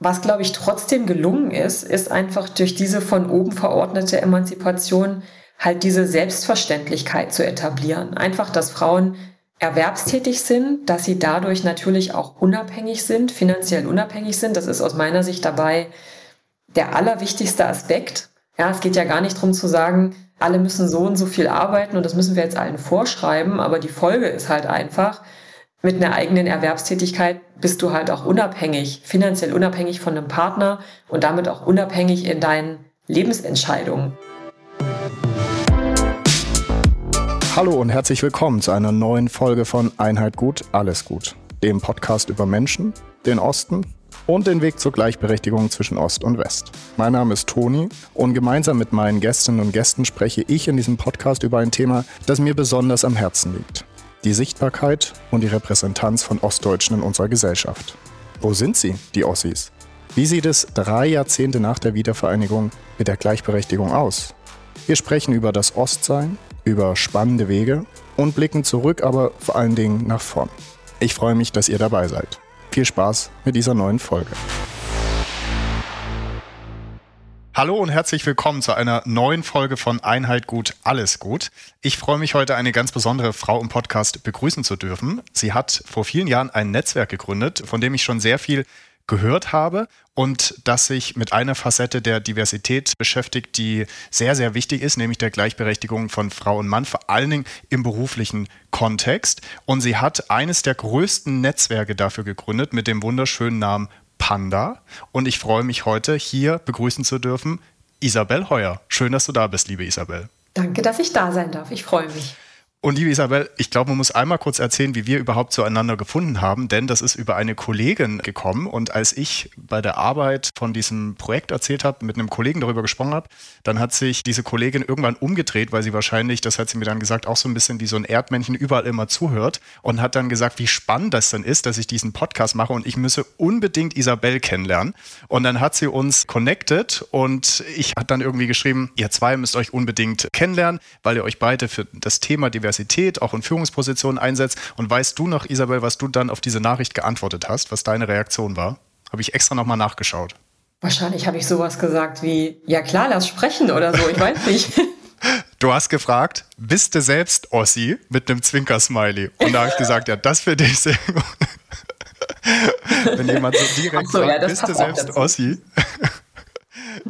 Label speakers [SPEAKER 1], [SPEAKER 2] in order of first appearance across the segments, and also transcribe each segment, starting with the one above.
[SPEAKER 1] Was, glaube ich, trotzdem gelungen ist, ist einfach durch diese von oben verordnete Emanzipation halt diese Selbstverständlichkeit zu etablieren. Einfach, dass Frauen erwerbstätig sind, dass sie dadurch natürlich auch unabhängig sind, finanziell unabhängig sind. Das ist aus meiner Sicht dabei der allerwichtigste Aspekt. Ja, es geht ja gar nicht darum zu sagen, alle müssen so und so viel arbeiten und das müssen wir jetzt allen vorschreiben, aber die Folge ist halt einfach, mit einer eigenen Erwerbstätigkeit bist du halt auch unabhängig, finanziell unabhängig von einem Partner und damit auch unabhängig in deinen Lebensentscheidungen.
[SPEAKER 2] Hallo und herzlich willkommen zu einer neuen Folge von Einheit gut, alles gut, dem Podcast über Menschen, den Osten und den Weg zur Gleichberechtigung zwischen Ost und West. Mein Name ist Toni und gemeinsam mit meinen Gästinnen und Gästen spreche ich in diesem Podcast über ein Thema, das mir besonders am Herzen liegt. Die Sichtbarkeit und die Repräsentanz von Ostdeutschen in unserer Gesellschaft. Wo sind sie, die Ossis? Wie sieht es drei Jahrzehnte nach der Wiedervereinigung mit der Gleichberechtigung aus? Wir sprechen über das Ostsein, über spannende Wege und blicken zurück, aber vor allen Dingen nach vorn. Ich freue mich, dass ihr dabei seid. Viel Spaß mit dieser neuen Folge. Hallo und herzlich willkommen zu einer neuen Folge von Einheit gut, alles gut. Ich freue mich heute eine ganz besondere Frau im Podcast begrüßen zu dürfen. Sie hat vor vielen Jahren ein Netzwerk gegründet, von dem ich schon sehr viel gehört habe und das sich mit einer Facette der Diversität beschäftigt, die sehr, sehr wichtig ist, nämlich der Gleichberechtigung von Frau und Mann, vor allen Dingen im beruflichen Kontext. Und sie hat eines der größten Netzwerke dafür gegründet mit dem wunderschönen Namen Panda. Und ich freue mich heute hier begrüßen zu dürfen Isabel Heuer. Schön, dass du da bist, liebe Isabel.
[SPEAKER 1] Danke, dass ich da sein darf. Ich freue mich.
[SPEAKER 2] Und liebe Isabel, ich glaube, man muss einmal kurz erzählen, wie wir überhaupt zueinander gefunden haben, denn das ist über eine Kollegin gekommen. Und als ich bei der Arbeit von diesem Projekt erzählt habe, mit einem Kollegen darüber gesprochen habe, dann hat sich diese Kollegin irgendwann umgedreht, weil sie wahrscheinlich, das hat sie mir dann gesagt, auch so ein bisschen wie so ein Erdmännchen überall immer zuhört und hat dann gesagt, wie spannend das dann ist, dass ich diesen Podcast mache und ich müsse unbedingt Isabel kennenlernen. Und dann hat sie uns connected und ich habe dann irgendwie geschrieben, ihr zwei müsst euch unbedingt kennenlernen, weil ihr euch beide für das Thema Diversität Diversität auch in Führungspositionen einsetzt. Und weißt du noch, Isabel, was du dann auf diese Nachricht geantwortet hast, was deine Reaktion war? Habe ich extra nochmal nachgeschaut.
[SPEAKER 1] Wahrscheinlich habe ich sowas gesagt wie, ja klar, lass sprechen oder so, ich weiß nicht.
[SPEAKER 2] Du hast gefragt, bist du selbst Ossi mit einem Zwinker-Smiley? Und da habe ich gesagt, ja, das finde ich sehr gut. Wenn jemand so direkt so, sagt, ja, bist du selbst Ossi?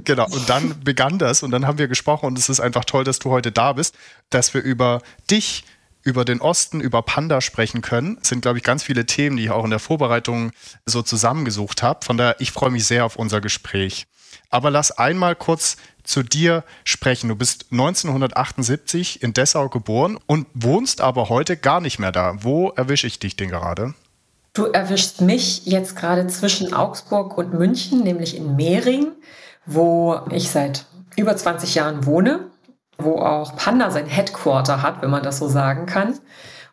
[SPEAKER 2] Genau, und dann begann das und dann haben wir gesprochen und es ist einfach toll, dass du heute da bist, dass wir über dich, über den Osten, über Panda sprechen können. Es sind, glaube ich, ganz viele Themen, die ich auch in der Vorbereitung so zusammengesucht habe. Von daher, ich freue mich sehr auf unser Gespräch. Aber lass einmal kurz zu dir sprechen. Du bist 1978 in Dessau geboren und wohnst aber heute gar nicht mehr da. Wo erwische ich dich denn gerade?
[SPEAKER 1] Du erwischst mich jetzt gerade zwischen Augsburg und München, nämlich in Mehring wo ich seit über 20 Jahren wohne, wo auch Panda sein Headquarter hat, wenn man das so sagen kann.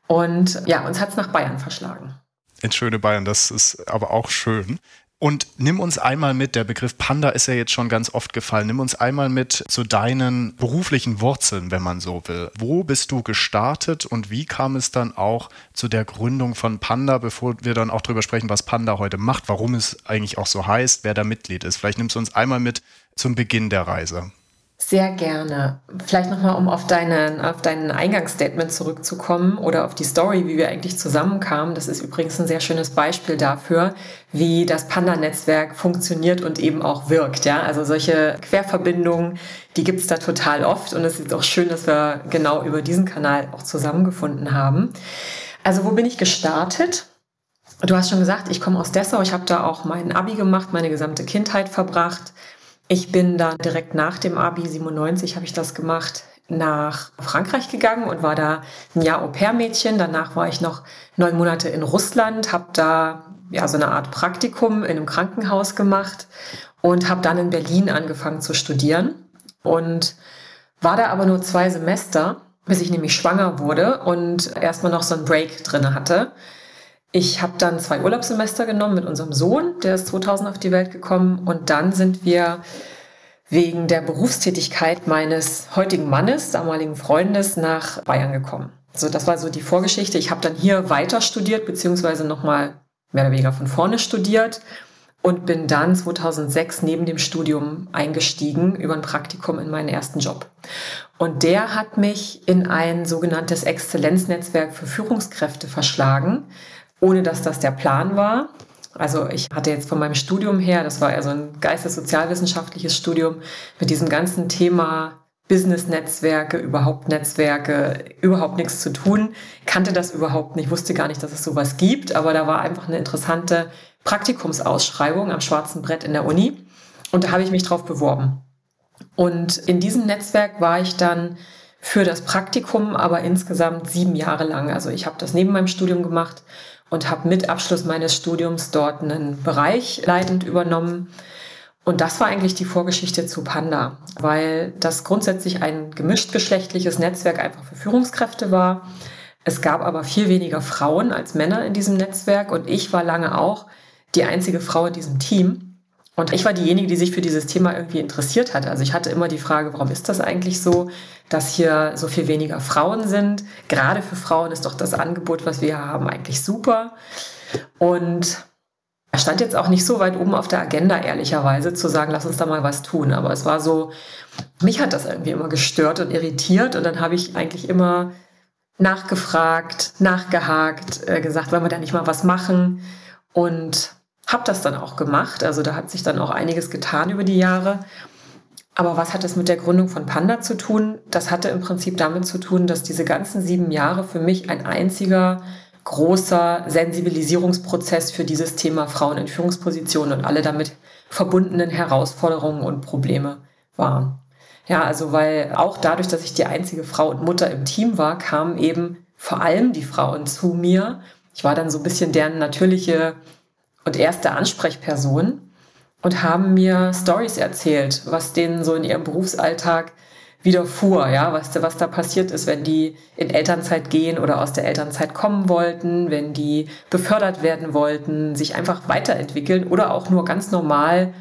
[SPEAKER 1] Und ja, uns hat es nach Bayern verschlagen.
[SPEAKER 2] Ins schöne Bayern, das ist aber auch schön. Und nimm uns einmal mit, der Begriff Panda ist ja jetzt schon ganz oft gefallen, nimm uns einmal mit zu deinen beruflichen Wurzeln, wenn man so will. Wo bist du gestartet und wie kam es dann auch zu der Gründung von Panda, bevor wir dann auch darüber sprechen, was Panda heute macht, warum es eigentlich auch so heißt, wer da Mitglied ist. Vielleicht nimmst du uns einmal mit zum Beginn der Reise.
[SPEAKER 1] Sehr gerne. Vielleicht nochmal, um auf, deinen, auf dein Eingangsstatement zurückzukommen oder auf die Story, wie wir eigentlich zusammenkamen. Das ist übrigens ein sehr schönes Beispiel dafür, wie das Panda-Netzwerk funktioniert und eben auch wirkt. Ja? Also solche Querverbindungen, die gibt's da total oft und es ist auch schön, dass wir genau über diesen Kanal auch zusammengefunden haben. Also wo bin ich gestartet? Du hast schon gesagt, ich komme aus Dessau. Ich habe da auch mein Abi gemacht, meine gesamte Kindheit verbracht ich bin dann direkt nach dem Abi 97 habe ich das gemacht nach Frankreich gegangen und war da ein Jahr Au-pair-Mädchen. Danach war ich noch neun Monate in Russland, habe da ja so eine Art Praktikum in einem Krankenhaus gemacht und habe dann in Berlin angefangen zu studieren und war da aber nur zwei Semester, bis ich nämlich schwanger wurde und erstmal noch so einen Break drinne hatte. Ich habe dann zwei Urlaubssemester genommen mit unserem Sohn, der ist 2000 auf die Welt gekommen. Und dann sind wir wegen der Berufstätigkeit meines heutigen Mannes, damaligen Freundes, nach Bayern gekommen. So, das war so die Vorgeschichte. Ich habe dann hier weiter studiert, beziehungsweise nochmal mehr oder weniger von vorne studiert und bin dann 2006 neben dem Studium eingestiegen über ein Praktikum in meinen ersten Job. Und der hat mich in ein sogenanntes Exzellenznetzwerk für Führungskräfte verschlagen, ohne dass das der Plan war. Also ich hatte jetzt von meinem Studium her, das war ja so ein geistessozialwissenschaftliches Studium, mit diesem ganzen Thema Business-Netzwerke, überhaupt Netzwerke, überhaupt nichts zu tun, kannte das überhaupt nicht, wusste gar nicht, dass es sowas gibt, aber da war einfach eine interessante Praktikumsausschreibung am schwarzen Brett in der Uni und da habe ich mich drauf beworben. Und in diesem Netzwerk war ich dann für das Praktikum, aber insgesamt sieben Jahre lang. Also ich habe das neben meinem Studium gemacht und habe mit Abschluss meines Studiums dort einen Bereich leitend übernommen. Und das war eigentlich die Vorgeschichte zu Panda, weil das grundsätzlich ein gemischtgeschlechtliches Netzwerk einfach für Führungskräfte war. Es gab aber viel weniger Frauen als Männer in diesem Netzwerk und ich war lange auch die einzige Frau in diesem Team. Und ich war diejenige, die sich für dieses Thema irgendwie interessiert hat. Also ich hatte immer die Frage, warum ist das eigentlich so, dass hier so viel weniger Frauen sind? Gerade für Frauen ist doch das Angebot, was wir haben, eigentlich super. Und er stand jetzt auch nicht so weit oben auf der Agenda, ehrlicherweise, zu sagen, lass uns da mal was tun. Aber es war so, mich hat das irgendwie immer gestört und irritiert. Und dann habe ich eigentlich immer nachgefragt, nachgehakt, äh, gesagt, wollen wir da nicht mal was machen? Und habe das dann auch gemacht. Also da hat sich dann auch einiges getan über die Jahre. Aber was hat das mit der Gründung von Panda zu tun? Das hatte im Prinzip damit zu tun, dass diese ganzen sieben Jahre für mich ein einziger großer Sensibilisierungsprozess für dieses Thema Frauen in Führungspositionen und alle damit verbundenen Herausforderungen und Probleme waren. Ja, also weil auch dadurch, dass ich die einzige Frau und Mutter im Team war, kamen eben vor allem die Frauen zu mir. Ich war dann so ein bisschen deren natürliche und erste Ansprechperson und haben mir Stories erzählt, was denen so in ihrem Berufsalltag widerfuhr, ja, was, was da passiert ist, wenn die in Elternzeit gehen oder aus der Elternzeit kommen wollten, wenn die befördert werden wollten, sich einfach weiterentwickeln oder auch nur ganz normal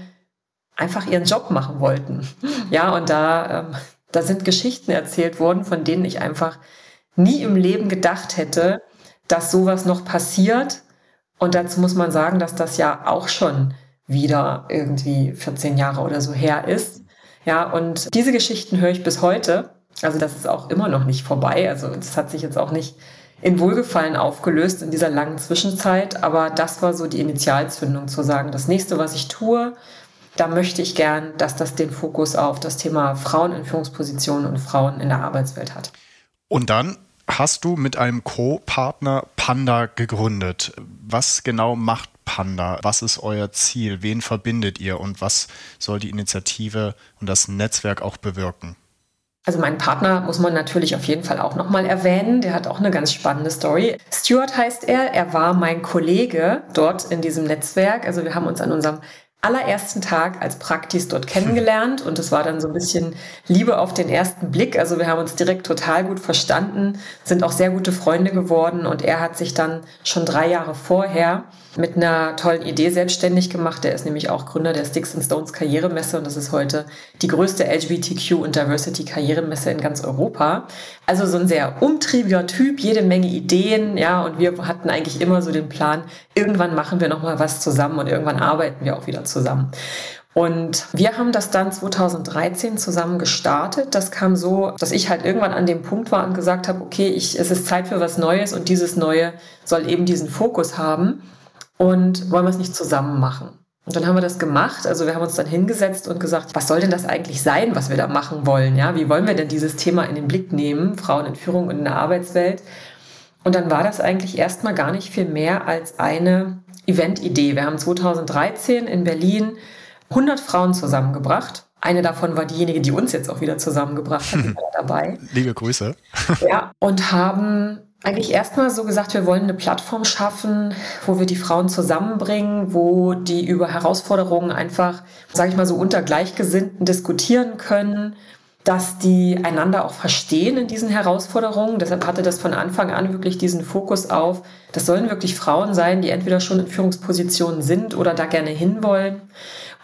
[SPEAKER 1] einfach ihren Job machen wollten. Ja, und da, ähm, da sind Geschichten erzählt worden, von denen ich einfach nie im Leben gedacht hätte, dass sowas noch passiert und dazu muss man sagen, dass das ja auch schon wieder irgendwie 14 Jahre oder so her ist. Ja, und diese Geschichten höre ich bis heute. Also das ist auch immer noch nicht vorbei. Also das hat sich jetzt auch nicht in Wohlgefallen aufgelöst in dieser langen Zwischenzeit. Aber das war so die Initialzündung zu sagen, das nächste, was ich tue, da möchte ich gern, dass das den Fokus auf das Thema Frauen in Führungspositionen und Frauen in der Arbeitswelt hat.
[SPEAKER 2] Und dann hast du mit einem Co-Partner Panda gegründet. Was genau macht Panda? Was ist euer Ziel? Wen verbindet ihr und was soll die Initiative und das Netzwerk auch bewirken?
[SPEAKER 1] Also meinen Partner muss man natürlich auf jeden Fall auch nochmal erwähnen. Der hat auch eine ganz spannende Story. Stuart heißt er. Er war mein Kollege dort in diesem Netzwerk. Also wir haben uns an unserem allerersten Tag als Praktis dort kennengelernt und es war dann so ein bisschen Liebe auf den ersten Blick. Also wir haben uns direkt total gut verstanden, sind auch sehr gute Freunde geworden und er hat sich dann schon drei Jahre vorher mit einer tollen Idee selbstständig gemacht. Der ist nämlich auch Gründer der Sticks and Stones Karrieremesse und das ist heute die größte LGBTQ und Diversity Karrieremesse in ganz Europa. Also so ein sehr umtriebiger Typ, jede Menge Ideen, ja, und wir hatten eigentlich immer so den Plan, irgendwann machen wir noch mal was zusammen und irgendwann arbeiten wir auch wieder zusammen. Und wir haben das dann 2013 zusammen gestartet. Das kam so, dass ich halt irgendwann an dem Punkt war und gesagt habe, okay, ich, es ist Zeit für was Neues und dieses Neue soll eben diesen Fokus haben und wollen wir es nicht zusammen machen. Und dann haben wir das gemacht. Also wir haben uns dann hingesetzt und gesagt, was soll denn das eigentlich sein, was wir da machen wollen? Ja, wie wollen wir denn dieses Thema in den Blick nehmen? Frauen in Führung und in der Arbeitswelt. Und dann war das eigentlich erstmal gar nicht viel mehr als eine Eventidee. Wir haben 2013 in Berlin 100 Frauen zusammengebracht. Eine davon war diejenige, die uns jetzt auch wieder zusammengebracht hat, die war dabei.
[SPEAKER 2] Liebe Grüße.
[SPEAKER 1] Ja, und haben eigentlich erstmal so gesagt, wir wollen eine Plattform schaffen, wo wir die Frauen zusammenbringen, wo die über Herausforderungen einfach, sage ich mal so, unter Gleichgesinnten diskutieren können, dass die einander auch verstehen in diesen Herausforderungen. Deshalb hatte das von Anfang an wirklich diesen Fokus auf, das sollen wirklich Frauen sein, die entweder schon in Führungspositionen sind oder da gerne hinwollen.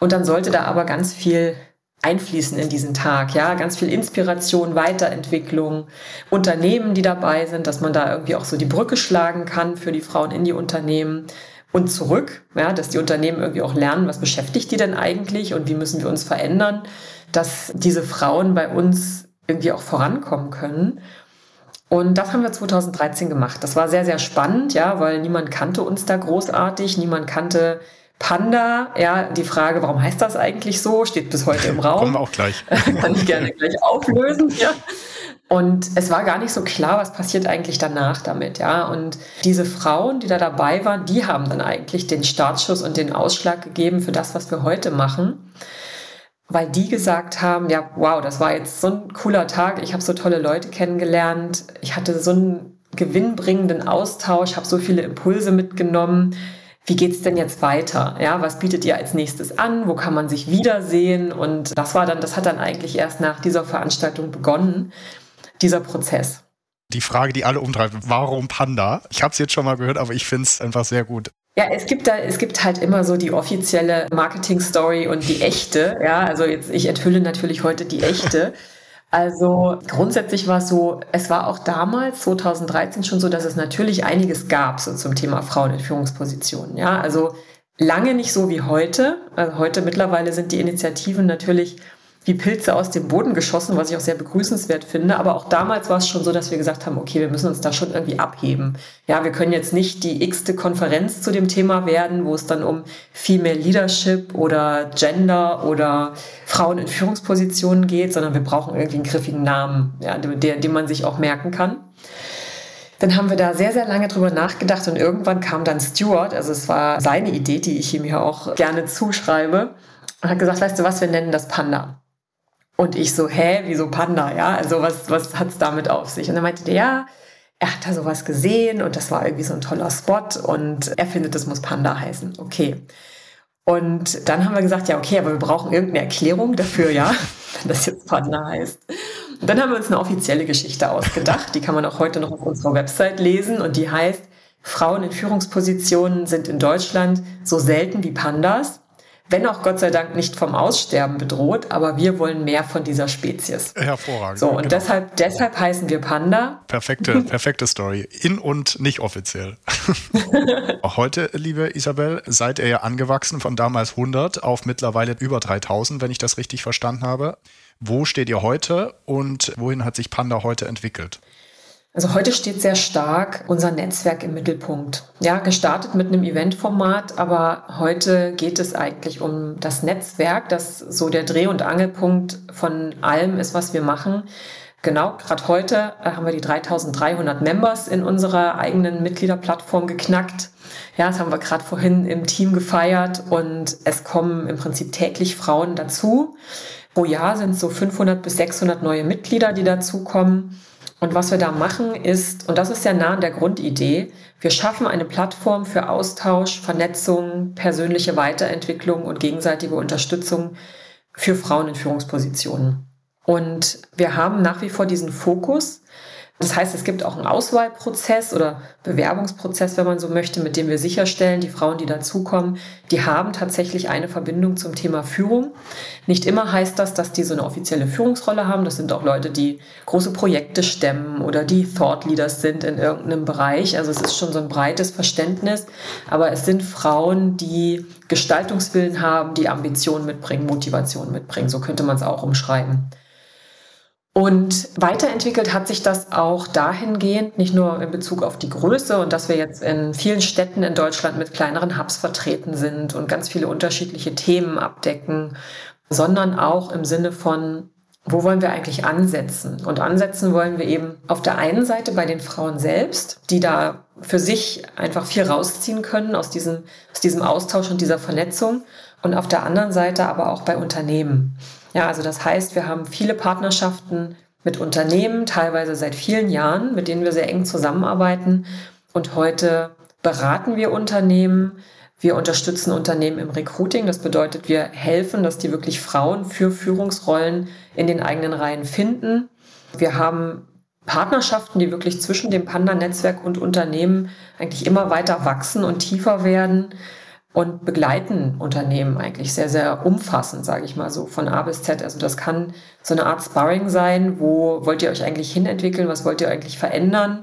[SPEAKER 1] Und dann sollte da aber ganz viel einfließen in diesen Tag, ja, ganz viel Inspiration, Weiterentwicklung, Unternehmen, die dabei sind, dass man da irgendwie auch so die Brücke schlagen kann für die Frauen in die Unternehmen, und zurück, ja, dass die Unternehmen irgendwie auch lernen, was beschäftigt die denn eigentlich und wie müssen wir uns verändern, dass diese Frauen bei uns irgendwie auch vorankommen können. Und das haben wir 2013 gemacht. Das war sehr, sehr spannend, ja, weil niemand kannte uns da großartig, niemand kannte Panda. Ja, die Frage, warum heißt das eigentlich so, steht bis heute im Raum.
[SPEAKER 2] Kommen wir auch gleich.
[SPEAKER 1] Kann ich gerne gleich auflösen, ja. Und es war gar nicht so klar, was passiert eigentlich danach damit, ja. Und diese Frauen, die da dabei waren, die haben dann eigentlich den Startschuss und den Ausschlag gegeben für das, was wir heute machen weil die gesagt haben, ja, wow, das war jetzt so ein cooler Tag, ich habe so tolle Leute kennengelernt, ich hatte so einen gewinnbringenden Austausch, habe so viele Impulse mitgenommen. Wie geht's denn jetzt weiter? Ja, was bietet ihr als nächstes an? Wo kann man sich wiedersehen? Und das war dann, das hat dann eigentlich erst nach dieser Veranstaltung begonnen, dieser Prozess.
[SPEAKER 2] Die Frage, die alle umtreibt, warum Panda? Ich habe es jetzt schon mal gehört, aber ich finde es einfach sehr gut.
[SPEAKER 1] Ja, es gibt da, es gibt halt immer so die offizielle Marketing-Story und die echte. Ja, also jetzt, ich enthülle natürlich heute die echte. Also grundsätzlich war es so, es war auch damals, 2013 schon so, dass es natürlich einiges gab so zum Thema Frauen in Führungspositionen. Ja, also lange nicht so wie heute. Also heute mittlerweile sind die Initiativen natürlich wie Pilze aus dem Boden geschossen, was ich auch sehr begrüßenswert finde. Aber auch damals war es schon so, dass wir gesagt haben, okay, wir müssen uns da schon irgendwie abheben. Ja, wir können jetzt nicht die x-te Konferenz zu dem Thema werden, wo es dann um Female Leadership oder Gender oder Frauen in Führungspositionen geht, sondern wir brauchen irgendwie einen griffigen Namen, ja, den, den man sich auch merken kann. Dann haben wir da sehr, sehr lange drüber nachgedacht und irgendwann kam dann Stuart, also es war seine Idee, die ich ihm hier auch gerne zuschreibe, und hat gesagt, weißt du was, wir nennen das Panda. Und ich so, hä, wieso Panda? Ja, also was, was hat's damit auf sich? Und dann meinte der, ja, er hat da sowas gesehen und das war irgendwie so ein toller Spot und er findet, das muss Panda heißen. Okay. Und dann haben wir gesagt, ja, okay, aber wir brauchen irgendeine Erklärung dafür, ja, wenn das jetzt Panda heißt. Und dann haben wir uns eine offizielle Geschichte ausgedacht, die kann man auch heute noch auf unserer Website lesen und die heißt, Frauen in Führungspositionen sind in Deutschland so selten wie Pandas wenn auch Gott sei Dank nicht vom Aussterben bedroht, aber wir wollen mehr von dieser Spezies.
[SPEAKER 2] Hervorragend.
[SPEAKER 1] So, und genau. deshalb, deshalb heißen wir Panda.
[SPEAKER 2] Perfekte, perfekte Story. In und nicht offiziell. auch heute, liebe Isabel, seid ihr ja angewachsen von damals 100 auf mittlerweile über 3000, wenn ich das richtig verstanden habe. Wo steht ihr heute und wohin hat sich Panda heute entwickelt?
[SPEAKER 1] Also heute steht sehr stark unser Netzwerk im Mittelpunkt. Ja, gestartet mit einem Eventformat, aber heute geht es eigentlich um das Netzwerk, das so der Dreh- und Angelpunkt von allem ist, was wir machen. Genau, gerade heute äh, haben wir die 3300 Members in unserer eigenen Mitgliederplattform geknackt. Ja, das haben wir gerade vorhin im Team gefeiert und es kommen im Prinzip täglich Frauen dazu. Pro Jahr sind so 500 bis 600 neue Mitglieder, die dazukommen. Und was wir da machen ist, und das ist sehr nah an der Grundidee, wir schaffen eine Plattform für Austausch, Vernetzung, persönliche Weiterentwicklung und gegenseitige Unterstützung für Frauen in Führungspositionen. Und wir haben nach wie vor diesen Fokus, das heißt, es gibt auch einen Auswahlprozess oder Bewerbungsprozess, wenn man so möchte, mit dem wir sicherstellen, die Frauen, die dazukommen, die haben tatsächlich eine Verbindung zum Thema Führung. Nicht immer heißt das, dass die so eine offizielle Führungsrolle haben. Das sind auch Leute, die große Projekte stemmen oder die Thought Leaders sind in irgendeinem Bereich. Also es ist schon so ein breites Verständnis. Aber es sind Frauen, die Gestaltungswillen haben, die Ambitionen mitbringen, Motivation mitbringen. So könnte man es auch umschreiben. Und weiterentwickelt hat sich das auch dahingehend, nicht nur in Bezug auf die Größe und dass wir jetzt in vielen Städten in Deutschland mit kleineren Hubs vertreten sind und ganz viele unterschiedliche Themen abdecken, sondern auch im Sinne von, wo wollen wir eigentlich ansetzen? Und ansetzen wollen wir eben auf der einen Seite bei den Frauen selbst, die da für sich einfach viel rausziehen können aus diesem, aus diesem Austausch und dieser Vernetzung und auf der anderen Seite aber auch bei Unternehmen. Ja, also das heißt, wir haben viele Partnerschaften mit Unternehmen, teilweise seit vielen Jahren, mit denen wir sehr eng zusammenarbeiten. Und heute beraten wir Unternehmen. Wir unterstützen Unternehmen im Recruiting. Das bedeutet, wir helfen, dass die wirklich Frauen für Führungsrollen in den eigenen Reihen finden. Wir haben Partnerschaften, die wirklich zwischen dem Panda-Netzwerk und Unternehmen eigentlich immer weiter wachsen und tiefer werden und begleiten Unternehmen eigentlich sehr, sehr umfassend, sage ich mal so, von A bis Z. Also das kann so eine Art Sparring sein, wo wollt ihr euch eigentlich hinentwickeln, was wollt ihr eigentlich verändern,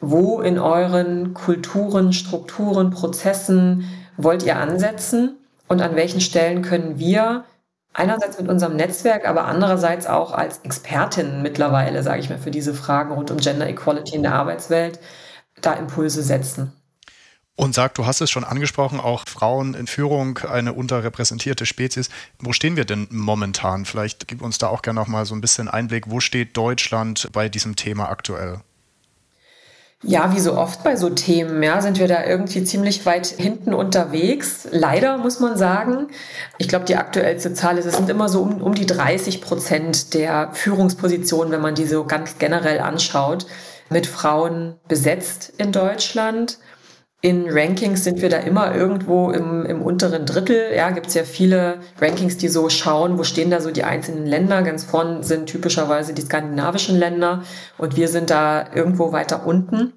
[SPEAKER 1] wo in euren Kulturen, Strukturen, Prozessen wollt ihr ansetzen und an welchen Stellen können wir einerseits mit unserem Netzwerk, aber andererseits auch als Expertinnen mittlerweile, sage ich mal, für diese Fragen rund um Gender Equality in der Arbeitswelt da Impulse setzen.
[SPEAKER 2] Und sag, du hast es schon angesprochen, auch Frauen in Führung, eine unterrepräsentierte Spezies. Wo stehen wir denn momentan? Vielleicht gib uns da auch gerne noch mal so ein bisschen Einblick. Wo steht Deutschland bei diesem Thema aktuell?
[SPEAKER 1] Ja, wie so oft bei so Themen, ja, sind wir da irgendwie ziemlich weit hinten unterwegs. Leider muss man sagen. Ich glaube, die aktuellste Zahl ist, es sind immer so um, um die 30 Prozent der Führungspositionen, wenn man die so ganz generell anschaut, mit Frauen besetzt in Deutschland. In Rankings sind wir da immer irgendwo im, im unteren Drittel. Ja, gibt es ja viele Rankings, die so schauen, wo stehen da so die einzelnen Länder. Ganz vorn sind typischerweise die skandinavischen Länder und wir sind da irgendwo weiter unten.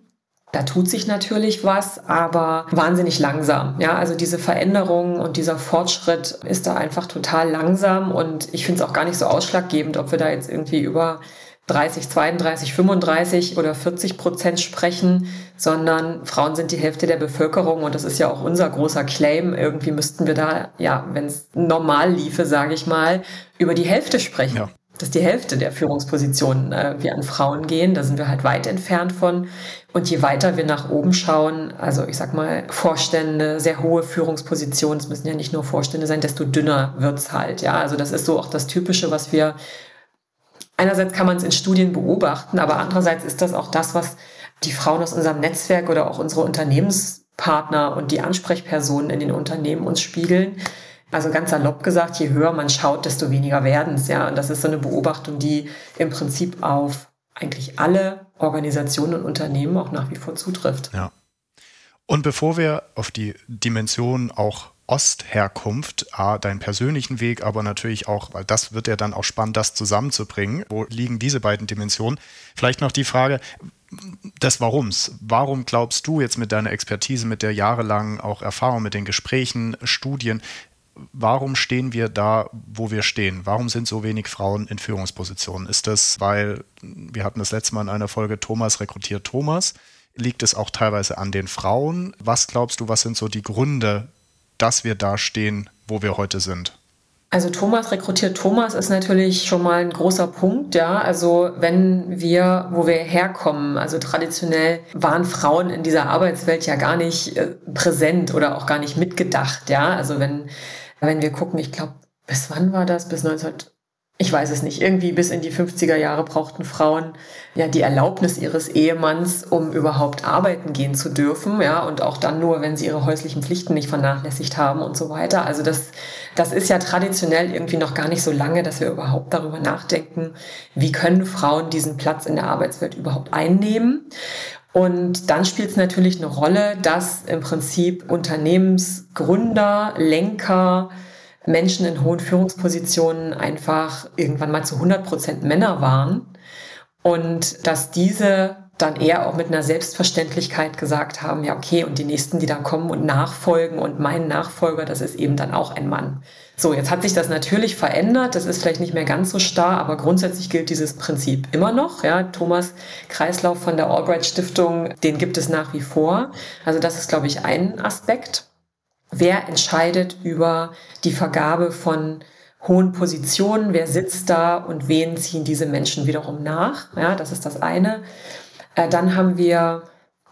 [SPEAKER 1] Da tut sich natürlich was, aber wahnsinnig langsam. Ja, also diese Veränderung und dieser Fortschritt ist da einfach total langsam und ich finde es auch gar nicht so ausschlaggebend, ob wir da jetzt irgendwie über 30, 32, 35 oder 40 Prozent sprechen, sondern Frauen sind die Hälfte der Bevölkerung und das ist ja auch unser großer Claim. Irgendwie müssten wir da, ja, wenn es normal liefe, sage ich mal, über die Hälfte sprechen. Ja. Dass die Hälfte der Führungspositionen äh, wir an Frauen gehen, da sind wir halt weit entfernt von. Und je weiter wir nach oben schauen, also ich sag mal Vorstände, sehr hohe Führungspositionen, es müssen ja nicht nur Vorstände sein, desto dünner wird's halt. Ja, also das ist so auch das Typische, was wir einerseits kann man es in Studien beobachten, aber andererseits ist das auch das, was die Frauen aus unserem Netzwerk oder auch unsere Unternehmenspartner und die Ansprechpersonen in den Unternehmen uns spiegeln. Also ganz salopp gesagt, je höher man schaut, desto weniger werden es. Ja, und das ist so eine Beobachtung, die im Prinzip auf eigentlich alle Organisationen und Unternehmen auch nach wie vor zutrifft.
[SPEAKER 2] Ja. Und bevor wir auf die Dimension auch Ostherkunft, A, deinen persönlichen Weg, aber natürlich auch, weil das wird ja dann auch spannend, das zusammenzubringen. Wo liegen diese beiden Dimensionen? Vielleicht noch die Frage des Warums. Warum glaubst du jetzt mit deiner Expertise, mit der jahrelangen auch Erfahrung, mit den Gesprächen, Studien, warum stehen wir da, wo wir stehen? Warum sind so wenig Frauen in Führungspositionen? Ist das, weil, wir hatten das letzte Mal in einer Folge, Thomas rekrutiert Thomas. Liegt es auch teilweise an den Frauen? Was glaubst du, was sind so die Gründe, dass wir da stehen, wo wir heute sind?
[SPEAKER 1] Also Thomas rekrutiert Thomas ist natürlich schon mal ein großer Punkt, ja. Also wenn wir, wo wir herkommen, also traditionell waren Frauen in dieser Arbeitswelt ja gar nicht äh, präsent oder auch gar nicht mitgedacht, ja. Also wenn, wenn wir gucken, ich glaube, bis wann war das? Bis 19 ich weiß es nicht, irgendwie bis in die 50er Jahre brauchten Frauen ja die Erlaubnis ihres Ehemanns, um überhaupt arbeiten gehen zu dürfen, ja, und auch dann nur, wenn sie ihre häuslichen Pflichten nicht vernachlässigt haben und so weiter. Also das, das ist ja traditionell irgendwie noch gar nicht so lange, dass wir überhaupt darüber nachdenken, wie können Frauen diesen Platz in der Arbeitswelt überhaupt einnehmen. Und dann spielt es natürlich eine Rolle, dass im Prinzip Unternehmensgründer, Lenker, Menschen in hohen Führungspositionen einfach irgendwann mal zu 100 Prozent Männer waren und dass diese dann eher auch mit einer Selbstverständlichkeit gesagt haben, ja, okay, und die nächsten, die dann kommen und nachfolgen und mein Nachfolger, das ist eben dann auch ein Mann. So, jetzt hat sich das natürlich verändert, das ist vielleicht nicht mehr ganz so starr, aber grundsätzlich gilt dieses Prinzip immer noch. Ja, Thomas Kreislauf von der Albright Stiftung, den gibt es nach wie vor. Also das ist, glaube ich, ein Aspekt wer entscheidet über die Vergabe von hohen Positionen, wer sitzt da und wen ziehen diese Menschen wiederum nach. Ja, das ist das eine. Äh, dann haben wir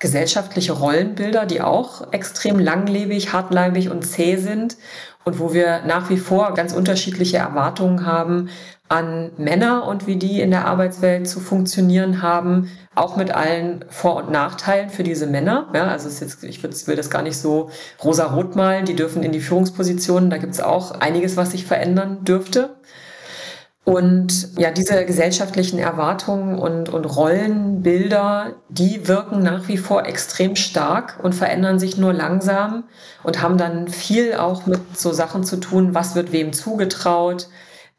[SPEAKER 1] gesellschaftliche Rollenbilder, die auch extrem langlebig, hartleibig und zäh sind und wo wir nach wie vor ganz unterschiedliche Erwartungen haben an Männer und wie die in der Arbeitswelt zu funktionieren haben, auch mit allen Vor- und Nachteilen für diese Männer. Ja, also jetzt, ich will das gar nicht so rosa-rot malen, die dürfen in die Führungspositionen, da gibt es auch einiges, was sich verändern dürfte. Und ja, diese gesellschaftlichen Erwartungen und, und Rollenbilder, die wirken nach wie vor extrem stark und verändern sich nur langsam und haben dann viel auch mit so Sachen zu tun, was wird wem zugetraut,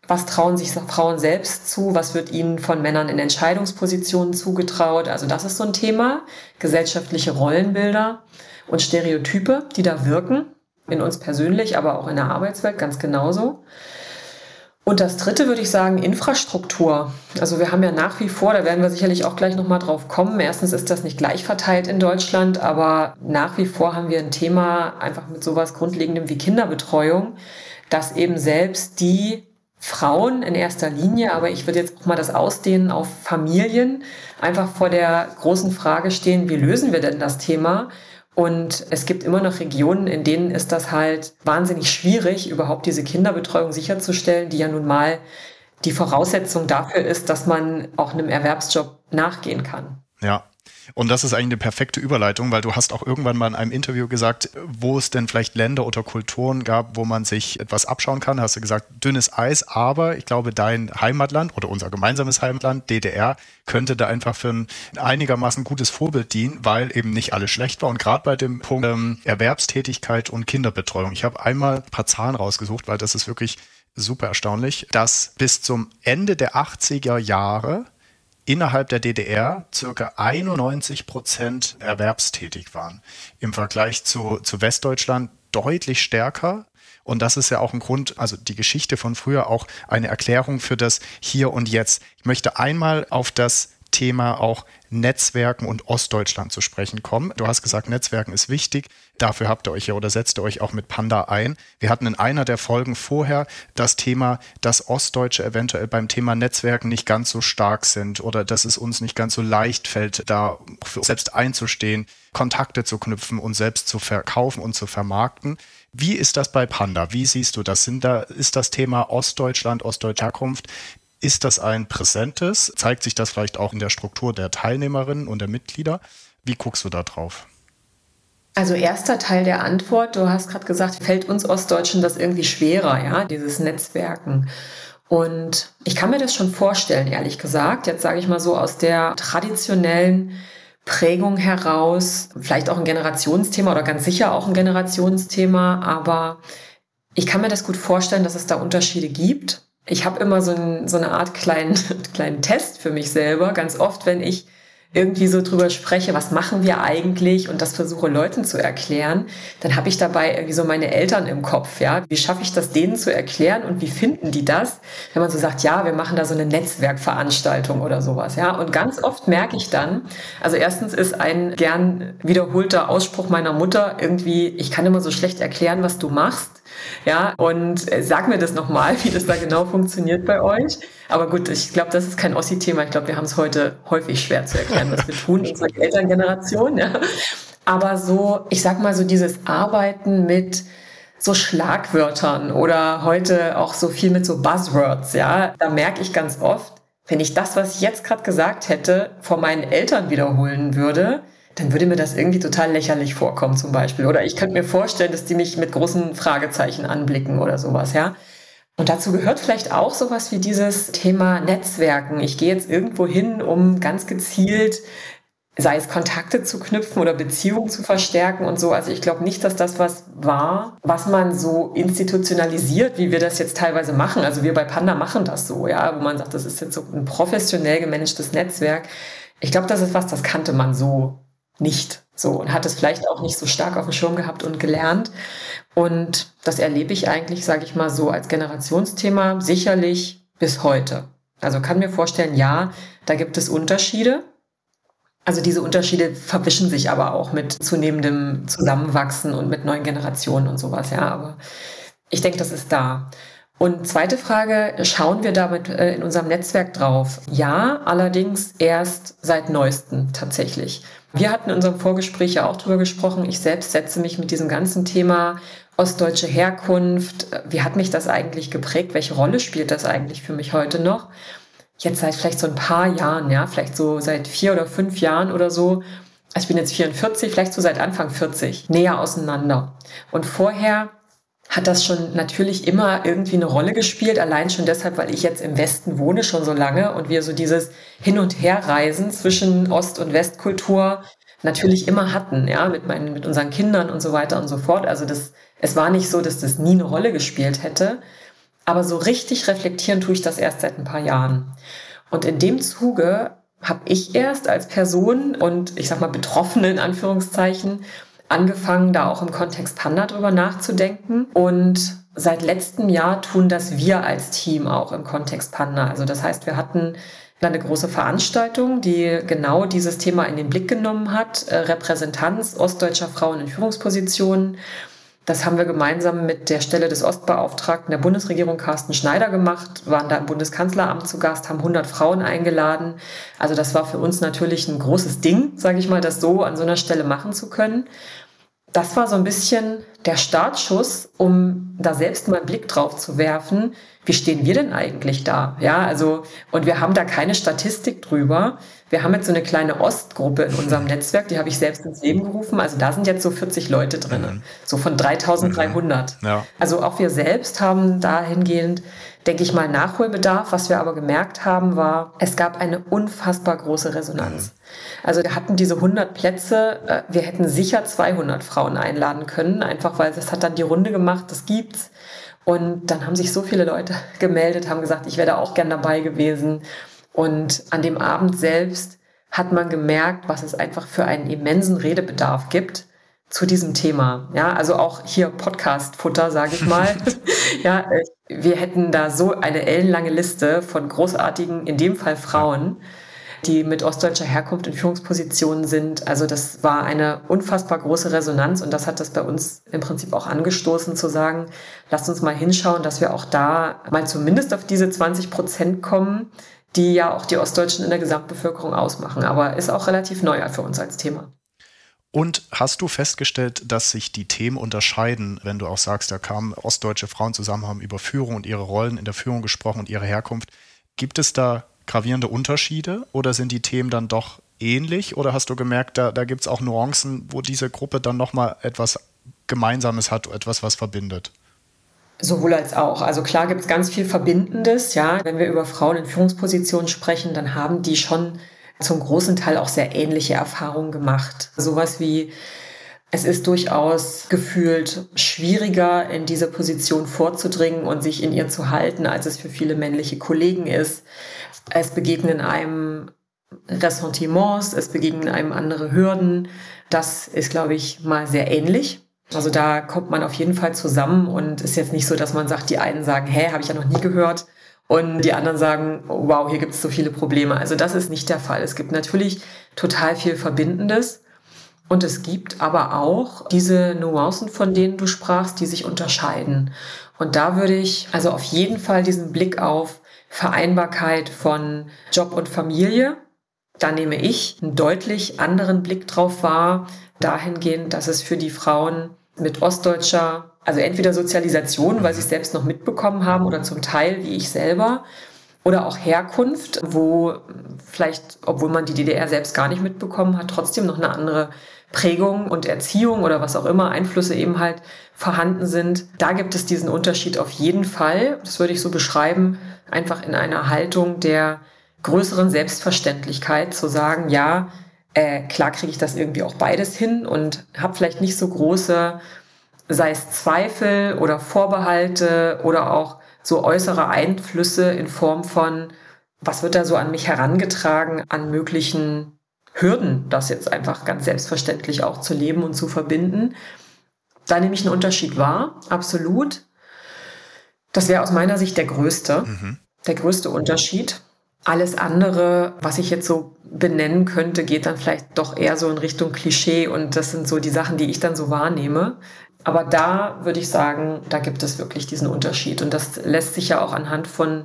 [SPEAKER 1] was trauen sich Frauen selbst zu, was wird ihnen von Männern in Entscheidungspositionen zugetraut. Also das ist so ein Thema, gesellschaftliche Rollenbilder und Stereotype, die da wirken, in uns persönlich, aber auch in der Arbeitswelt ganz genauso. Und das dritte würde ich sagen, Infrastruktur. Also wir haben ja nach wie vor, da werden wir sicherlich auch gleich nochmal drauf kommen. Erstens ist das nicht gleich verteilt in Deutschland, aber nach wie vor haben wir ein Thema einfach mit sowas Grundlegendem wie Kinderbetreuung, dass eben selbst die Frauen in erster Linie, aber ich würde jetzt auch mal das ausdehnen auf Familien, einfach vor der großen Frage stehen, wie lösen wir denn das Thema? Und es gibt immer noch Regionen, in denen ist das halt wahnsinnig schwierig, überhaupt diese Kinderbetreuung sicherzustellen, die ja nun mal die Voraussetzung dafür ist, dass man auch einem Erwerbsjob nachgehen kann.
[SPEAKER 2] Ja, und das ist eigentlich eine perfekte Überleitung, weil du hast auch irgendwann mal in einem Interview gesagt, wo es denn vielleicht Länder oder Kulturen gab, wo man sich etwas abschauen kann. Hast du gesagt, dünnes Eis, aber ich glaube, dein Heimatland oder unser gemeinsames Heimatland, DDR, könnte da einfach für ein einigermaßen gutes Vorbild dienen, weil eben nicht alles schlecht war. Und gerade bei dem Punkt ähm, Erwerbstätigkeit und Kinderbetreuung. Ich habe einmal ein paar Zahlen rausgesucht, weil das ist wirklich super erstaunlich, dass bis zum Ende der 80er Jahre innerhalb der DDR circa 91 Prozent erwerbstätig waren. Im Vergleich zu, zu Westdeutschland deutlich stärker. Und das ist ja auch ein Grund, also die Geschichte von früher auch eine Erklärung für das Hier und Jetzt. Ich möchte einmal auf das Thema auch Netzwerken und Ostdeutschland zu sprechen kommen. Du hast gesagt, Netzwerken ist wichtig. Dafür habt ihr euch ja oder setzt ihr euch auch mit Panda ein. Wir hatten in einer der Folgen vorher das Thema, dass Ostdeutsche eventuell beim Thema Netzwerken nicht ganz so stark sind oder dass es uns nicht ganz so leicht fällt, da für uns selbst einzustehen, Kontakte zu knüpfen und selbst zu verkaufen und zu vermarkten. Wie ist das bei Panda? Wie siehst du das? Sind da, ist das Thema Ostdeutschland, ostdeutsche Herkunft ist das ein präsentes? Zeigt sich das vielleicht auch in der Struktur der Teilnehmerinnen und der Mitglieder? Wie guckst du da drauf?
[SPEAKER 1] Also erster Teil der Antwort, du hast gerade gesagt, fällt uns Ostdeutschen das irgendwie schwerer, ja, dieses Netzwerken. Und ich kann mir das schon vorstellen, ehrlich gesagt. Jetzt sage ich mal so aus der traditionellen Prägung heraus, vielleicht auch ein Generationsthema oder ganz sicher auch ein Generationsthema, aber ich kann mir das gut vorstellen, dass es da Unterschiede gibt ich habe immer so, ein, so eine Art kleinen, kleinen Test für mich selber. Ganz oft, wenn ich irgendwie so drüber spreche, was machen wir eigentlich und das versuche Leuten zu erklären, dann habe ich dabei irgendwie so meine Eltern im Kopf, ja. Wie schaffe ich das denen zu erklären und wie finden die das? Wenn man so sagt, ja, wir machen da so eine Netzwerkveranstaltung oder sowas, ja. Und ganz oft merke ich dann, also erstens ist ein gern wiederholter Ausspruch meiner Mutter irgendwie, ich kann immer so schlecht erklären, was du machst. Ja, und äh, sag mir das nochmal, wie das da genau funktioniert bei euch. Aber gut, ich glaube, das ist kein Ossi-Thema. Ich glaube, wir haben es heute häufig schwer zu erklären, was wir tun, unsere Elterngeneration. Ja. Aber so, ich sag mal so dieses Arbeiten mit so Schlagwörtern oder heute auch so viel mit so Buzzwords, ja, da merke ich ganz oft, wenn ich das, was ich jetzt gerade gesagt hätte, vor meinen Eltern wiederholen würde, dann würde mir das irgendwie total lächerlich vorkommen zum Beispiel. Oder ich könnte mir vorstellen, dass die mich mit großen Fragezeichen anblicken oder sowas, ja. Und dazu gehört vielleicht auch sowas wie dieses Thema Netzwerken. Ich gehe jetzt irgendwo hin, um ganz gezielt, sei es Kontakte zu knüpfen oder Beziehungen zu verstärken und so. Also ich glaube nicht, dass das was war, was man so institutionalisiert, wie wir das jetzt teilweise machen. Also wir bei Panda machen das so, ja, wo man sagt, das ist jetzt so ein professionell gemanagtes Netzwerk. Ich glaube, das ist was, das kannte man so nicht so und hat es vielleicht auch nicht so stark auf dem Schirm gehabt und gelernt. Und das erlebe ich eigentlich, sage ich mal so, als Generationsthema sicherlich bis heute. Also kann mir vorstellen, ja, da gibt es Unterschiede. Also diese Unterschiede verwischen sich aber auch mit zunehmendem Zusammenwachsen und mit neuen Generationen und sowas, ja. Aber ich denke, das ist da. Und zweite Frage, schauen wir damit äh, in unserem Netzwerk drauf? Ja, allerdings erst seit neuestem tatsächlich. Wir hatten in unserem Vorgespräch ja auch drüber gesprochen. Ich selbst setze mich mit diesem ganzen Thema ostdeutsche Herkunft. Wie hat mich das eigentlich geprägt? Welche Rolle spielt das eigentlich für mich heute noch? Jetzt seit vielleicht so ein paar Jahren, ja, vielleicht so seit vier oder fünf Jahren oder so. Ich bin jetzt 44, vielleicht so seit Anfang 40, näher auseinander. Und vorher hat das schon natürlich immer irgendwie eine Rolle gespielt, allein schon deshalb, weil ich jetzt im Westen wohne schon so lange und wir so dieses Hin- und Herreisen zwischen Ost- und Westkultur natürlich immer hatten, ja, mit meinen, mit unseren Kindern und so weiter und so fort. Also das, es war nicht so, dass das nie eine Rolle gespielt hätte. Aber so richtig reflektieren tue ich das erst seit ein paar Jahren. Und in dem Zuge habe ich erst als Person und ich sag mal Betroffene in Anführungszeichen angefangen, da auch im Kontext Panda drüber nachzudenken und seit letztem Jahr tun das wir als Team auch im Kontext Panda. Also das heißt, wir hatten eine große Veranstaltung, die genau dieses Thema in den Blick genommen hat. Äh, Repräsentanz ostdeutscher Frauen in Führungspositionen. Das haben wir gemeinsam mit der Stelle des Ostbeauftragten der Bundesregierung Carsten Schneider gemacht, waren da im Bundeskanzleramt zu Gast, haben 100 Frauen eingeladen. Also das war für uns natürlich ein großes Ding, sage ich mal, das so an so einer Stelle machen zu können. Das war so ein bisschen der Startschuss, um da selbst mal einen Blick drauf zu werfen, wie stehen wir denn eigentlich da? Ja, also, und wir haben da keine Statistik drüber. Wir haben jetzt so eine kleine Ostgruppe in unserem Netzwerk, die habe ich selbst ins Leben gerufen. Also da sind jetzt so 40 Leute drin, mhm. so von 3300. Mhm. Ja. Also auch wir selbst haben dahingehend, denke ich mal, Nachholbedarf. Was wir aber gemerkt haben, war, es gab eine unfassbar große Resonanz. Mhm. Also wir hatten diese 100 Plätze, äh, wir hätten sicher 200 Frauen einladen können, einfach weil das hat dann die Runde gemacht, das gibt's. Und dann haben sich so viele Leute gemeldet, haben gesagt, ich wäre auch gern dabei gewesen. Und an dem Abend selbst hat man gemerkt, was es einfach für einen immensen Redebedarf gibt zu diesem Thema. Ja, also auch hier Podcast-Futter, sage ich mal. ja, wir hätten da so eine ellenlange Liste von großartigen, in dem Fall Frauen, die mit ostdeutscher Herkunft in Führungspositionen sind. Also das war eine unfassbar große Resonanz und das hat das bei uns im Prinzip auch angestoßen zu sagen, lasst uns mal hinschauen, dass wir auch da mal zumindest auf diese 20 Prozent kommen, die ja auch die Ostdeutschen in der Gesamtbevölkerung ausmachen. Aber ist auch relativ neu für uns als Thema.
[SPEAKER 2] Und hast du festgestellt, dass sich die Themen unterscheiden, wenn du auch sagst, da kamen ostdeutsche Frauen zusammen, haben über Führung und ihre Rollen in der Führung gesprochen und ihre Herkunft. Gibt es da gravierende Unterschiede oder sind die Themen dann doch ähnlich? Oder hast du gemerkt, da, da gibt es auch Nuancen, wo diese Gruppe dann nochmal etwas Gemeinsames hat, etwas, was verbindet?
[SPEAKER 1] Sowohl als auch. Also klar gibt es ganz viel Verbindendes. Ja, wenn wir über Frauen in Führungspositionen sprechen, dann haben die schon zum großen Teil auch sehr ähnliche Erfahrungen gemacht. Sowas wie es ist durchaus gefühlt schwieriger, in diese Position vorzudringen und sich in ihr zu halten, als es für viele männliche Kollegen ist. Es begegnen einem Ressentiments, es begegnen einem andere Hürden. Das ist, glaube ich, mal sehr ähnlich. Also da kommt man auf jeden Fall zusammen und ist jetzt nicht so, dass man sagt, die einen sagen, hä, habe ich ja noch nie gehört. Und die anderen sagen, wow, hier gibt es so viele Probleme. Also das ist nicht der Fall. Es gibt natürlich total viel Verbindendes. Und es gibt aber auch diese Nuancen, von denen du sprachst, die sich unterscheiden. Und da würde ich also auf jeden Fall diesen Blick auf Vereinbarkeit von Job und Familie, da nehme ich einen deutlich anderen Blick drauf wahr, dahingehend, dass es für die Frauen mit ostdeutscher, also entweder Sozialisation, weil sie es selbst noch mitbekommen haben oder zum Teil wie ich selber, oder auch Herkunft, wo vielleicht, obwohl man die DDR selbst gar nicht mitbekommen hat, trotzdem noch eine andere Prägung und Erziehung oder was auch immer, Einflüsse eben halt vorhanden sind. Da gibt es diesen Unterschied auf jeden Fall. Das würde ich so beschreiben, einfach in einer Haltung der größeren Selbstverständlichkeit zu sagen, ja, äh, klar kriege ich das irgendwie auch beides hin und habe vielleicht nicht so große, sei es Zweifel oder Vorbehalte oder auch so äußere Einflüsse in Form von, was wird da so an mich herangetragen, an möglichen Hürden, das jetzt einfach ganz selbstverständlich auch zu leben und zu verbinden. Da nehme ich einen Unterschied wahr, absolut. Das wäre aus meiner Sicht der größte, mhm. der größte Unterschied. Alles andere, was ich jetzt so benennen könnte, geht dann vielleicht doch eher so in Richtung Klischee und das sind so die Sachen, die ich dann so wahrnehme. Aber da würde ich sagen, da gibt es wirklich diesen Unterschied und das lässt sich ja auch anhand von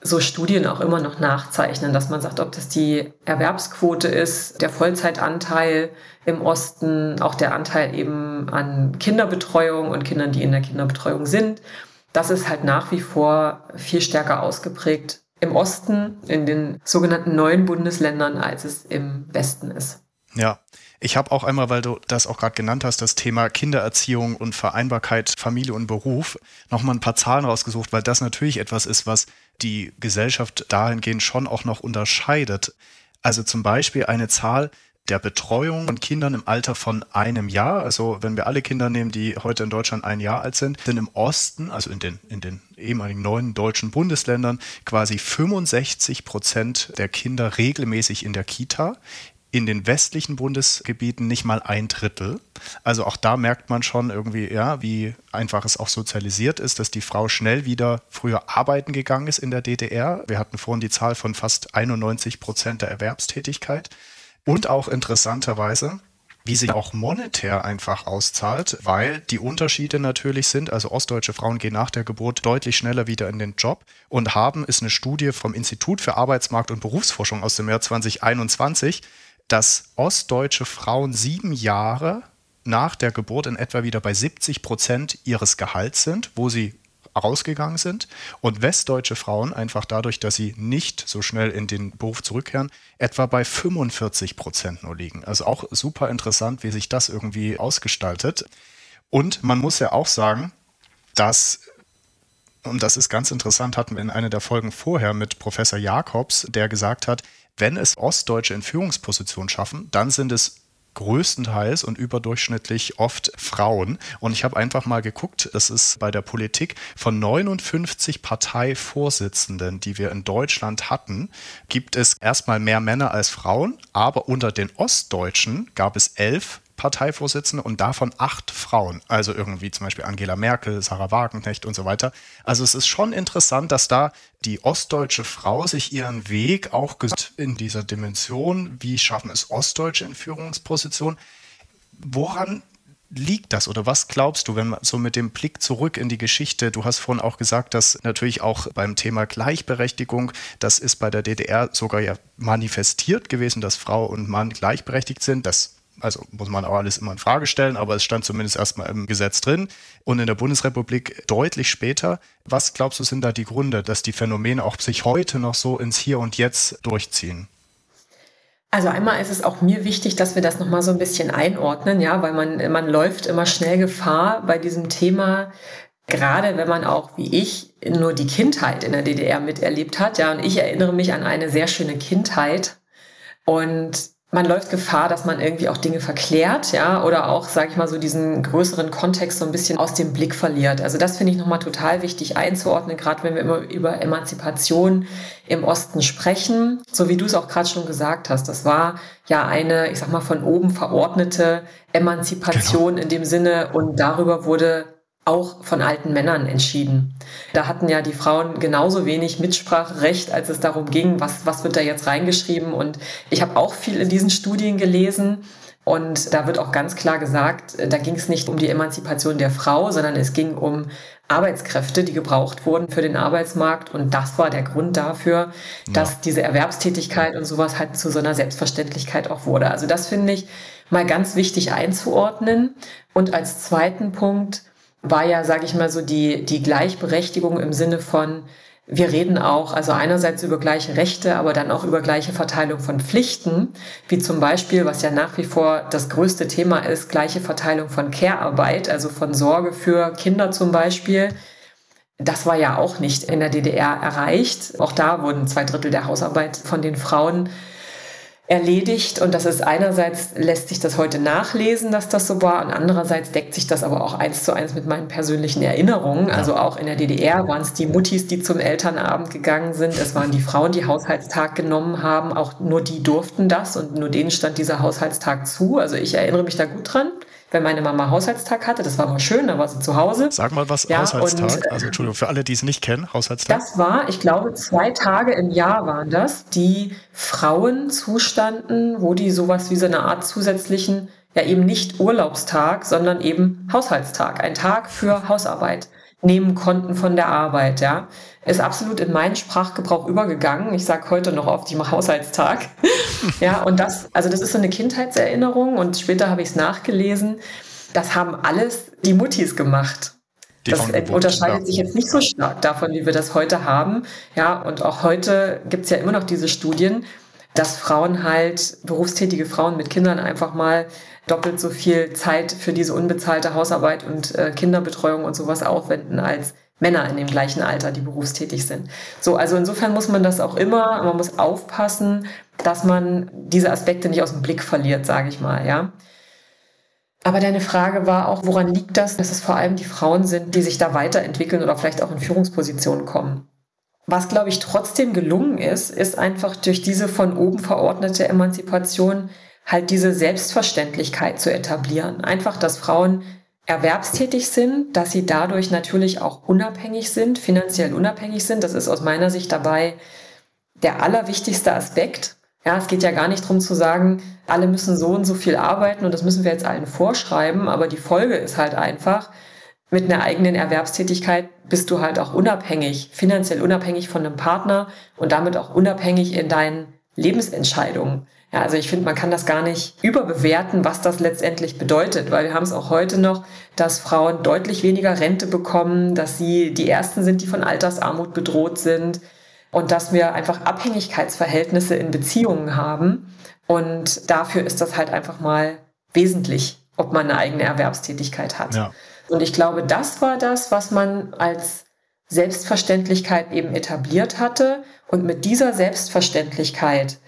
[SPEAKER 1] so Studien auch immer noch nachzeichnen, dass man sagt, ob das die Erwerbsquote ist, der Vollzeitanteil im Osten, auch der Anteil eben an Kinderbetreuung und Kindern, die in der Kinderbetreuung sind. Das ist halt nach wie vor viel stärker ausgeprägt im Osten, in den sogenannten neuen Bundesländern, als es im Westen ist.
[SPEAKER 2] Ja, ich habe auch einmal, weil du das auch gerade genannt hast, das Thema Kindererziehung und Vereinbarkeit, Familie und Beruf, nochmal ein paar Zahlen rausgesucht, weil das natürlich etwas ist, was die Gesellschaft dahingehend schon auch noch unterscheidet. Also zum Beispiel eine Zahl der Betreuung von Kindern im Alter von einem Jahr, also wenn wir alle Kinder nehmen, die heute in Deutschland ein Jahr alt sind, sind im Osten, also in den, in den ehemaligen neuen deutschen Bundesländern, quasi 65 Prozent der Kinder regelmäßig in der Kita. In den westlichen Bundesgebieten nicht mal ein Drittel. Also auch da merkt man schon irgendwie, ja, wie einfach es auch sozialisiert ist, dass die Frau schnell wieder früher arbeiten gegangen ist in der DDR. Wir hatten vorhin die Zahl von fast 91 Prozent der Erwerbstätigkeit. Und auch interessanterweise, wie sich auch monetär einfach auszahlt, weil die Unterschiede natürlich sind. Also ostdeutsche Frauen gehen nach der Geburt deutlich schneller wieder in den Job und haben, ist eine Studie vom Institut für Arbeitsmarkt und Berufsforschung aus dem Jahr 2021, dass ostdeutsche Frauen sieben Jahre nach der Geburt in etwa wieder bei 70 Prozent ihres Gehalts sind, wo sie rausgegangen sind und westdeutsche Frauen einfach dadurch, dass sie nicht so schnell in den Beruf zurückkehren, etwa bei 45 Prozent nur liegen. Also auch super interessant, wie sich das irgendwie ausgestaltet. Und man muss ja auch sagen, dass und das ist ganz interessant, hatten wir in einer der Folgen vorher mit Professor Jakobs, der gesagt hat, wenn es Ostdeutsche in Führungspositionen schaffen, dann sind es größtenteils und überdurchschnittlich oft Frauen. Und ich habe einfach mal geguckt, es ist bei der Politik von 59 Parteivorsitzenden, die wir in Deutschland hatten, gibt es erstmal mehr Männer als Frauen, aber unter den Ostdeutschen gab es elf Parteivorsitzende und davon acht Frauen. Also irgendwie zum Beispiel Angela Merkel, Sarah Wagenknecht und so weiter. Also es ist schon interessant, dass da die ostdeutsche Frau sich ihren Weg auch in dieser Dimension, wie schaffen es Ostdeutsche in Führungspositionen, woran liegt das oder was glaubst du, wenn man so mit dem Blick zurück in die Geschichte, du hast vorhin auch gesagt, dass natürlich auch beim Thema Gleichberechtigung, das ist bei der DDR sogar ja manifestiert gewesen, dass Frau und Mann gleichberechtigt sind. Das also muss man auch alles immer in Frage stellen, aber es stand zumindest erstmal im Gesetz drin. Und in der Bundesrepublik deutlich später. Was glaubst du, sind da die Gründe, dass die Phänomene auch sich heute noch so ins Hier und Jetzt durchziehen?
[SPEAKER 1] Also einmal ist es auch mir wichtig, dass wir das nochmal so ein bisschen einordnen, ja, weil man, man läuft immer schnell Gefahr bei diesem Thema, gerade wenn man auch wie ich nur die Kindheit in der DDR miterlebt hat, ja, und ich erinnere mich an eine sehr schöne Kindheit und man läuft Gefahr, dass man irgendwie auch Dinge verklärt, ja, oder auch, sage ich mal, so diesen größeren Kontext so ein bisschen aus dem Blick verliert. Also das finde ich nochmal total wichtig einzuordnen, gerade wenn wir immer über Emanzipation im Osten sprechen. So wie du es auch gerade schon gesagt hast, das war ja eine, ich sag mal, von oben verordnete Emanzipation genau. in dem Sinne und darüber wurde auch von alten Männern entschieden. Da hatten ja die Frauen genauso wenig Mitspracherecht, als es darum ging, was, was wird da jetzt reingeschrieben. Und ich habe auch viel in diesen Studien gelesen. Und da wird auch ganz klar gesagt, da ging es nicht um die Emanzipation der Frau, sondern es ging um Arbeitskräfte, die gebraucht wurden für den Arbeitsmarkt. Und das war der Grund dafür, dass ja. diese Erwerbstätigkeit und sowas halt zu so einer Selbstverständlichkeit auch wurde. Also das finde ich mal ganz wichtig einzuordnen. Und als zweiten Punkt, war ja, sage ich mal so, die, die Gleichberechtigung im Sinne von, wir reden auch, also einerseits über gleiche Rechte, aber dann auch über gleiche Verteilung von Pflichten, wie zum Beispiel, was ja nach wie vor das größte Thema ist, gleiche Verteilung von Care-Arbeit, also von Sorge für Kinder zum Beispiel. Das war ja auch nicht in der DDR erreicht. Auch da wurden zwei Drittel der Hausarbeit von den Frauen erledigt. Und das ist einerseits lässt sich das heute nachlesen, dass das so war, und andererseits deckt sich das aber auch eins zu eins mit meinen persönlichen Erinnerungen. Also auch in der DDR waren es die Muttis, die zum Elternabend gegangen sind. Es waren die Frauen, die Haushaltstag genommen haben. Auch nur die durften das und nur denen stand dieser Haushaltstag zu. Also ich erinnere mich da gut dran wenn meine Mama Haushaltstag hatte. Das war mal schön, da war sie zu Hause.
[SPEAKER 2] Sag mal was, ja, Haushaltstag. Und, also Entschuldigung, für alle, die es nicht kennen, Haushaltstag.
[SPEAKER 1] Das war, ich glaube, zwei Tage im Jahr waren das, die Frauen zustanden, wo die sowas wie so eine Art zusätzlichen, ja eben nicht Urlaubstag, sondern eben Haushaltstag, ein Tag für Hausarbeit nehmen konnten von der Arbeit, ja. Ist absolut in meinen Sprachgebrauch übergegangen. Ich sage heute noch oft, ich mache Haushaltstag. ja, und das, also das ist so eine Kindheitserinnerung und später habe ich es nachgelesen. Das haben alles die Muttis gemacht. Die das unterscheidet sich jetzt nicht so stark davon, wie wir das heute haben. Ja, und auch heute gibt es ja immer noch diese Studien, dass Frauen halt, berufstätige Frauen mit Kindern einfach mal doppelt so viel Zeit für diese unbezahlte Hausarbeit und äh, Kinderbetreuung und sowas aufwenden als Männer in dem gleichen Alter, die berufstätig sind. So, also insofern muss man das auch immer, man muss aufpassen, dass man diese Aspekte nicht aus dem Blick verliert, sage ich mal, ja. Aber deine Frage war auch, woran liegt das, dass es vor allem die Frauen sind, die sich da weiterentwickeln oder vielleicht auch in Führungspositionen kommen? was, glaube ich, trotzdem gelungen ist, ist einfach durch diese von oben verordnete Emanzipation halt diese Selbstverständlichkeit zu etablieren. Einfach, dass Frauen erwerbstätig sind, dass sie dadurch natürlich auch unabhängig sind, finanziell unabhängig sind. Das ist aus meiner Sicht dabei der allerwichtigste Aspekt. Ja, es geht ja gar nicht darum zu sagen, alle müssen so und so viel arbeiten und das müssen wir jetzt allen vorschreiben, aber die Folge ist halt einfach, mit einer eigenen Erwerbstätigkeit bist du halt auch unabhängig, finanziell unabhängig von einem Partner und damit auch unabhängig in deinen Lebensentscheidungen. Ja, also ich finde, man kann das gar nicht überbewerten, was das letztendlich bedeutet, weil wir haben es auch heute noch, dass Frauen deutlich weniger Rente bekommen, dass sie die Ersten sind, die von Altersarmut bedroht sind und dass wir einfach Abhängigkeitsverhältnisse in Beziehungen haben. Und dafür ist das halt einfach mal wesentlich, ob man eine eigene Erwerbstätigkeit hat. Ja. Und ich glaube, das war das, was man als Selbstverständlichkeit eben etabliert hatte. Und mit dieser Selbstverständlichkeit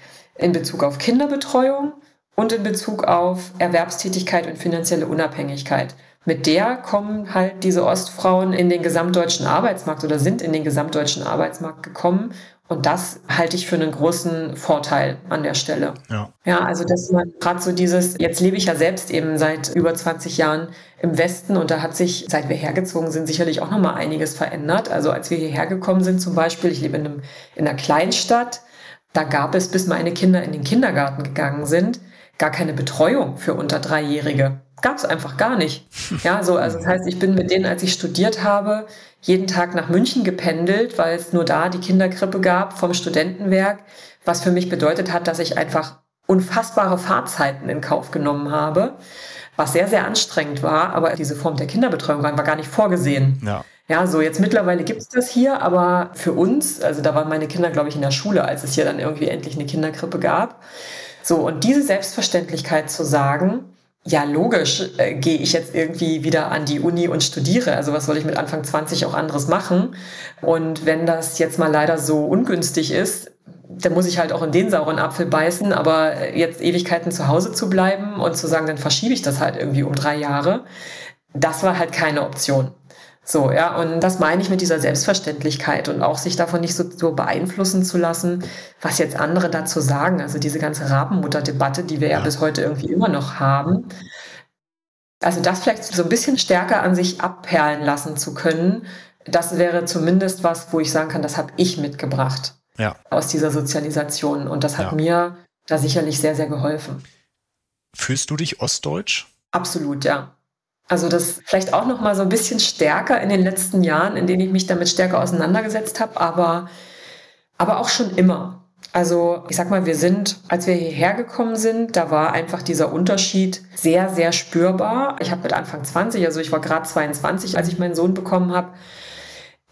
[SPEAKER 1] in Bezug auf Kinderbetreuung und in Bezug auf Erwerbstätigkeit und finanzielle Unabhängigkeit. Mit der kommen halt diese Ostfrauen in den gesamtdeutschen Arbeitsmarkt oder sind in den gesamtdeutschen Arbeitsmarkt gekommen und das halte ich für einen großen Vorteil an der Stelle. Ja, ja also dass man gerade so dieses, jetzt lebe ich ja selbst eben seit über 20 Jahren im Westen und da hat sich, seit wir hergezogen sind, sicherlich auch nochmal einiges verändert. Also als wir hierher gekommen sind zum Beispiel, ich lebe in, einem, in einer Kleinstadt, da gab es, bis meine Kinder in den Kindergarten gegangen sind, gar keine Betreuung für unter Dreijährige. Gab es einfach gar nicht. Ja, so, also das heißt, ich bin mit denen, als ich studiert habe, jeden Tag nach München gependelt, weil es nur da die Kinderkrippe gab vom Studentenwerk, was für mich bedeutet hat, dass ich einfach unfassbare Fahrzeiten in Kauf genommen habe, was sehr, sehr anstrengend war, aber diese Form der Kinderbetreuung war gar nicht vorgesehen. Ja. Ja, so jetzt mittlerweile gibt es das hier, aber für uns, also da waren meine Kinder, glaube ich, in der Schule, als es hier dann irgendwie endlich eine Kinderkrippe gab. So, und diese Selbstverständlichkeit zu sagen, ja, logisch äh, gehe ich jetzt irgendwie wieder an die Uni und studiere. Also was soll ich mit Anfang 20 auch anderes machen? Und wenn das jetzt mal leider so ungünstig ist, dann muss ich halt auch in den sauren Apfel beißen. Aber jetzt Ewigkeiten zu Hause zu bleiben und zu sagen, dann verschiebe ich das halt irgendwie um drei Jahre, das war halt keine Option. So, ja, und das meine ich mit dieser Selbstverständlichkeit und auch sich davon nicht so, so beeinflussen zu lassen, was jetzt andere dazu sagen. Also diese ganze Rabenmutter-Debatte, die wir ja. ja bis heute irgendwie immer noch haben. Also das vielleicht so ein bisschen stärker an sich abperlen lassen zu können, das wäre zumindest was, wo ich sagen kann, das habe ich mitgebracht ja. aus dieser Sozialisation. Und das hat ja. mir da sicherlich sehr, sehr geholfen.
[SPEAKER 2] Fühlst du dich ostdeutsch?
[SPEAKER 1] Absolut, ja. Also das vielleicht auch noch mal so ein bisschen stärker in den letzten Jahren, in denen ich mich damit stärker auseinandergesetzt habe, aber, aber auch schon immer. Also ich sag mal, wir sind, als wir hierher gekommen sind, da war einfach dieser Unterschied sehr, sehr spürbar. Ich habe mit Anfang 20, also ich war gerade 22, als ich meinen Sohn bekommen habe,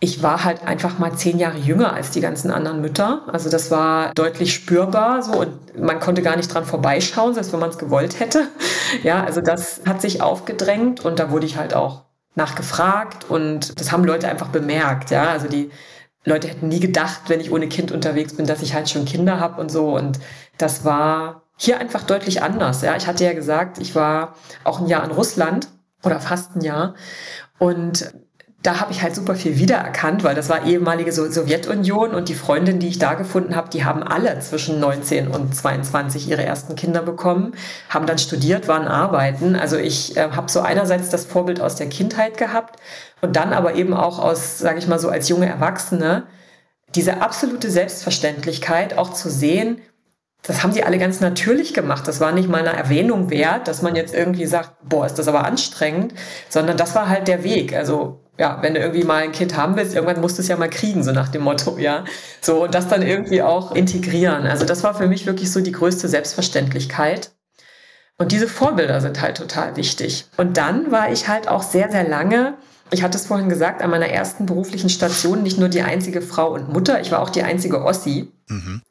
[SPEAKER 1] ich war halt einfach mal zehn Jahre jünger als die ganzen anderen Mütter. Also das war deutlich spürbar so und man konnte gar nicht dran vorbeischauen, selbst wenn man es gewollt hätte. Ja, also das hat sich aufgedrängt und da wurde ich halt auch nachgefragt und das haben Leute einfach bemerkt. Ja, also die Leute hätten nie gedacht, wenn ich ohne Kind unterwegs bin, dass ich halt schon Kinder habe und so und das war hier einfach deutlich anders. Ja, ich hatte ja gesagt, ich war auch ein Jahr in Russland oder fast ein Jahr und da habe ich halt super viel wiedererkannt, weil das war ehemalige Sowjetunion und die Freundinnen, die ich da gefunden habe, die haben alle zwischen 19 und 22 ihre ersten Kinder bekommen, haben dann studiert, waren arbeiten. Also ich äh, habe so einerseits das Vorbild aus der Kindheit gehabt und dann aber eben auch aus, sage ich mal so, als junge Erwachsene, diese absolute Selbstverständlichkeit auch zu sehen, das haben sie alle ganz natürlich gemacht. Das war nicht mal eine Erwähnung wert, dass man jetzt irgendwie sagt, boah, ist das aber anstrengend, sondern das war halt der Weg. Also ja, wenn du irgendwie mal ein Kind haben willst, irgendwann musst du es ja mal kriegen, so nach dem Motto, ja. So, und das dann irgendwie auch integrieren. Also das war für mich wirklich so die größte Selbstverständlichkeit. Und diese Vorbilder sind halt total wichtig. Und dann war ich halt auch sehr, sehr lange, ich hatte es vorhin gesagt, an meiner ersten beruflichen Station nicht nur die einzige Frau und Mutter, ich war auch die einzige Ossi. Mhm.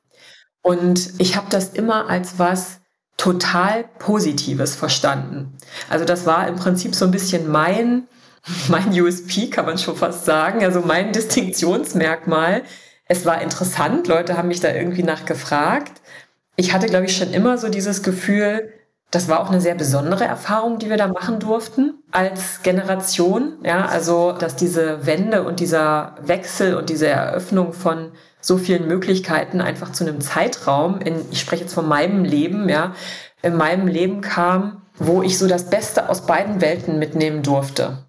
[SPEAKER 1] Und ich habe das immer als was total Positives verstanden. Also das war im Prinzip so ein bisschen mein mein USP, kann man schon fast sagen, also mein Distinktionsmerkmal. Es war interessant, Leute haben mich da irgendwie nachgefragt. Ich hatte, glaube ich, schon immer so dieses Gefühl, Das war auch eine sehr besondere Erfahrung, die wir da machen durften als Generation. Ja, also, dass diese Wende und dieser Wechsel und diese Eröffnung von so vielen Möglichkeiten einfach zu einem Zeitraum in, ich spreche jetzt von meinem Leben, ja, in meinem Leben kam, wo ich so das Beste aus beiden Welten mitnehmen durfte.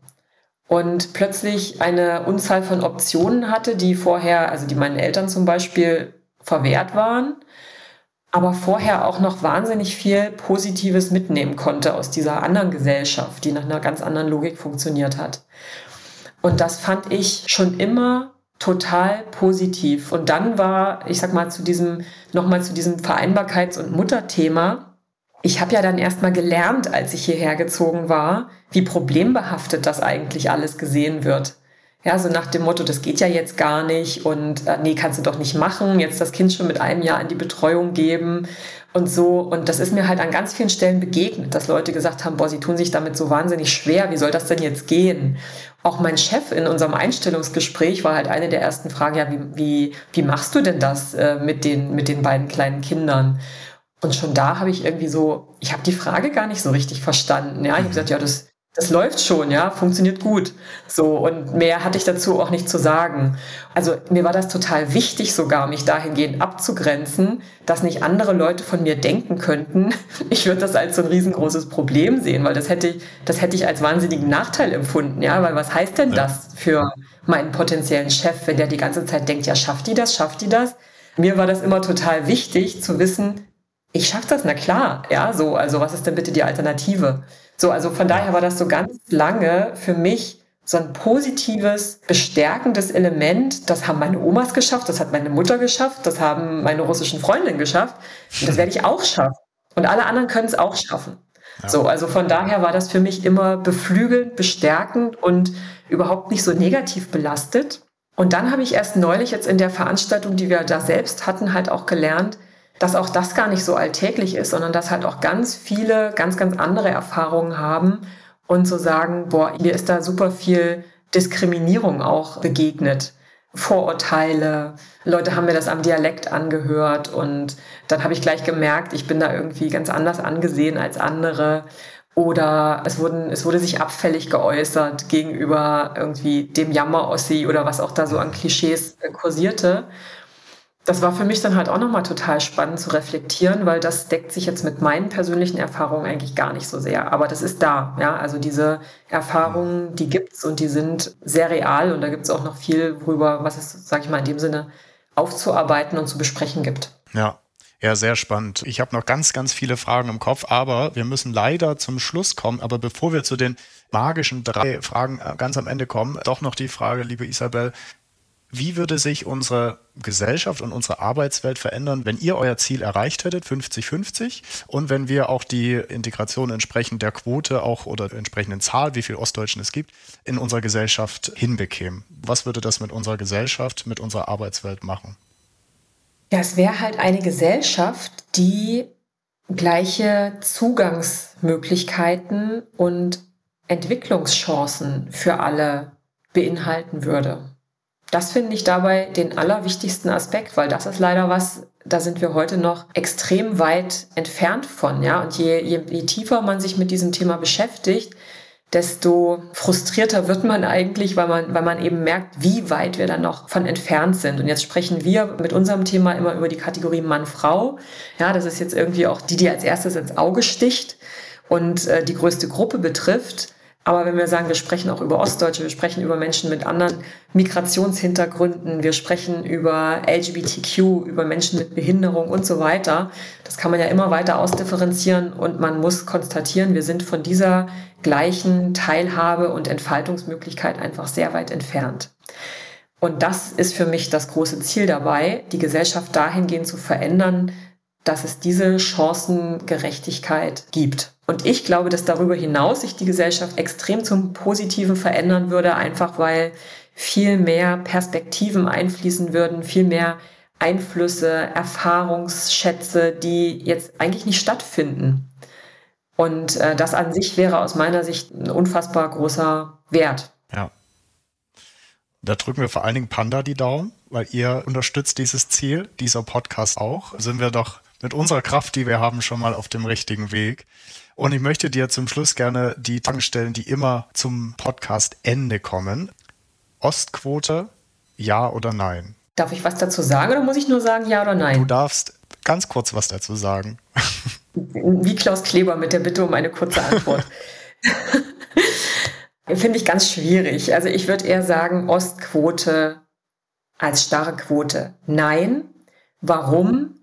[SPEAKER 1] Und plötzlich eine Unzahl von Optionen hatte, die vorher, also die meinen Eltern zum Beispiel verwehrt waren aber vorher auch noch wahnsinnig viel Positives mitnehmen konnte aus dieser anderen Gesellschaft, die nach einer ganz anderen Logik funktioniert hat. Und das fand ich schon immer total positiv. Und dann war, ich sag mal, zu diesem, nochmal zu diesem Vereinbarkeits- und Mutterthema. Ich habe ja dann erstmal gelernt, als ich hierher gezogen war, wie problembehaftet das eigentlich alles gesehen wird. Ja, so nach dem Motto, das geht ja jetzt gar nicht und äh, nee, kannst du doch nicht machen, jetzt das Kind schon mit einem Jahr in die Betreuung geben und so. Und das ist mir halt an ganz vielen Stellen begegnet, dass Leute gesagt haben, boah, sie tun sich damit so wahnsinnig schwer, wie soll das denn jetzt gehen? Auch mein Chef in unserem Einstellungsgespräch war halt eine der ersten Fragen, ja, wie, wie, wie machst du denn das äh, mit, den, mit den beiden kleinen Kindern? Und schon da habe ich irgendwie so, ich habe die Frage gar nicht so richtig verstanden. Ja, ich habe gesagt, ja, das, das läuft schon, ja, funktioniert gut. So, und mehr hatte ich dazu auch nicht zu sagen. Also mir war das total wichtig, sogar mich dahingehend abzugrenzen, dass nicht andere Leute von mir denken könnten, ich würde das als so ein riesengroßes Problem sehen, weil das hätte ich, das hätte ich als wahnsinnigen Nachteil empfunden, ja, weil was heißt denn das für meinen potenziellen Chef, wenn der die ganze Zeit denkt, ja, schafft die das, schafft die das? Mir war das immer total wichtig zu wissen, ich schaffe das, na klar, ja, so, also was ist denn bitte die Alternative? So, also von daher war das so ganz lange für mich so ein positives, bestärkendes Element. Das haben meine Omas geschafft, das hat meine Mutter geschafft, das haben meine russischen Freundinnen geschafft. Und das werde ich auch schaffen. Und alle anderen können es auch schaffen. Ja. So, also von daher war das für mich immer beflügelnd, bestärkend und überhaupt nicht so negativ belastet. Und dann habe ich erst neulich jetzt in der Veranstaltung, die wir da selbst hatten, halt auch gelernt, dass auch das gar nicht so alltäglich ist, sondern dass halt auch ganz viele ganz, ganz andere Erfahrungen haben und so sagen, boah, mir ist da super viel Diskriminierung auch begegnet. Vorurteile, Leute haben mir das am Dialekt angehört und dann habe ich gleich gemerkt, ich bin da irgendwie ganz anders angesehen als andere. Oder es, wurden, es wurde sich abfällig geäußert gegenüber irgendwie dem Jammer-Ossi oder was auch da so an Klischees kursierte das war für mich dann halt auch nochmal total spannend zu reflektieren, weil das deckt sich jetzt mit meinen persönlichen Erfahrungen eigentlich gar nicht so sehr. Aber das ist da, ja. Also diese Erfahrungen, die gibt's und die sind sehr real und da gibt's auch noch viel worüber, was es, sag ich mal, in dem Sinne aufzuarbeiten und zu besprechen gibt.
[SPEAKER 2] Ja. Ja, sehr spannend. Ich habe noch ganz, ganz viele Fragen im Kopf, aber wir müssen leider zum Schluss kommen. Aber bevor wir zu den magischen drei Fragen äh, ganz am Ende kommen, doch noch die Frage, liebe Isabel, wie würde sich unsere Gesellschaft und unsere Arbeitswelt verändern, wenn ihr euer Ziel erreicht hättet, 50-50, und wenn wir auch die Integration entsprechend der Quote auch oder der entsprechenden Zahl, wie viel Ostdeutschen es gibt, in unserer Gesellschaft hinbekämen? Was würde das mit unserer Gesellschaft, mit unserer Arbeitswelt machen?
[SPEAKER 1] Ja, es wäre halt eine Gesellschaft, die gleiche Zugangsmöglichkeiten und Entwicklungschancen für alle beinhalten würde das finde ich dabei den allerwichtigsten Aspekt, weil das ist leider was, da sind wir heute noch extrem weit entfernt von, ja. Und je, je, je tiefer man sich mit diesem Thema beschäftigt, desto frustrierter wird man eigentlich, weil man, weil man eben merkt, wie weit wir dann noch von entfernt sind. Und jetzt sprechen wir mit unserem Thema immer über die Kategorie Mann-Frau. Ja, das ist jetzt irgendwie auch die, die als erstes ins Auge sticht und äh, die größte Gruppe betrifft. Aber wenn wir sagen, wir sprechen auch über Ostdeutsche, wir sprechen über Menschen mit anderen Migrationshintergründen, wir sprechen über LGBTQ, über Menschen mit Behinderung und so weiter, das kann man ja immer weiter ausdifferenzieren und man muss konstatieren, wir sind von dieser gleichen Teilhabe und Entfaltungsmöglichkeit einfach sehr weit entfernt. Und das ist für mich das große Ziel dabei, die Gesellschaft dahingehend zu verändern, dass es diese Chancengerechtigkeit gibt. Und ich glaube, dass darüber hinaus sich die Gesellschaft extrem zum Positiven verändern würde, einfach weil viel mehr Perspektiven einfließen würden, viel mehr Einflüsse, Erfahrungsschätze, die jetzt eigentlich nicht stattfinden. Und äh, das an sich wäre aus meiner Sicht ein unfassbar großer Wert.
[SPEAKER 2] Ja. Da drücken wir vor allen Dingen Panda die Daumen, weil ihr unterstützt dieses Ziel, dieser Podcast auch. Sind wir doch mit unserer Kraft, die wir haben, schon mal auf dem richtigen Weg. Und ich möchte dir zum Schluss gerne die Fragen stellen, die immer zum Podcast-Ende kommen. Ostquote, ja oder nein?
[SPEAKER 1] Darf ich was dazu sagen oder muss ich nur sagen, ja oder nein?
[SPEAKER 2] Du darfst ganz kurz was dazu sagen.
[SPEAKER 1] Wie Klaus Kleber mit der Bitte um eine kurze Antwort. Finde ich ganz schwierig. Also ich würde eher sagen, Ostquote als starre Quote. Nein. Warum?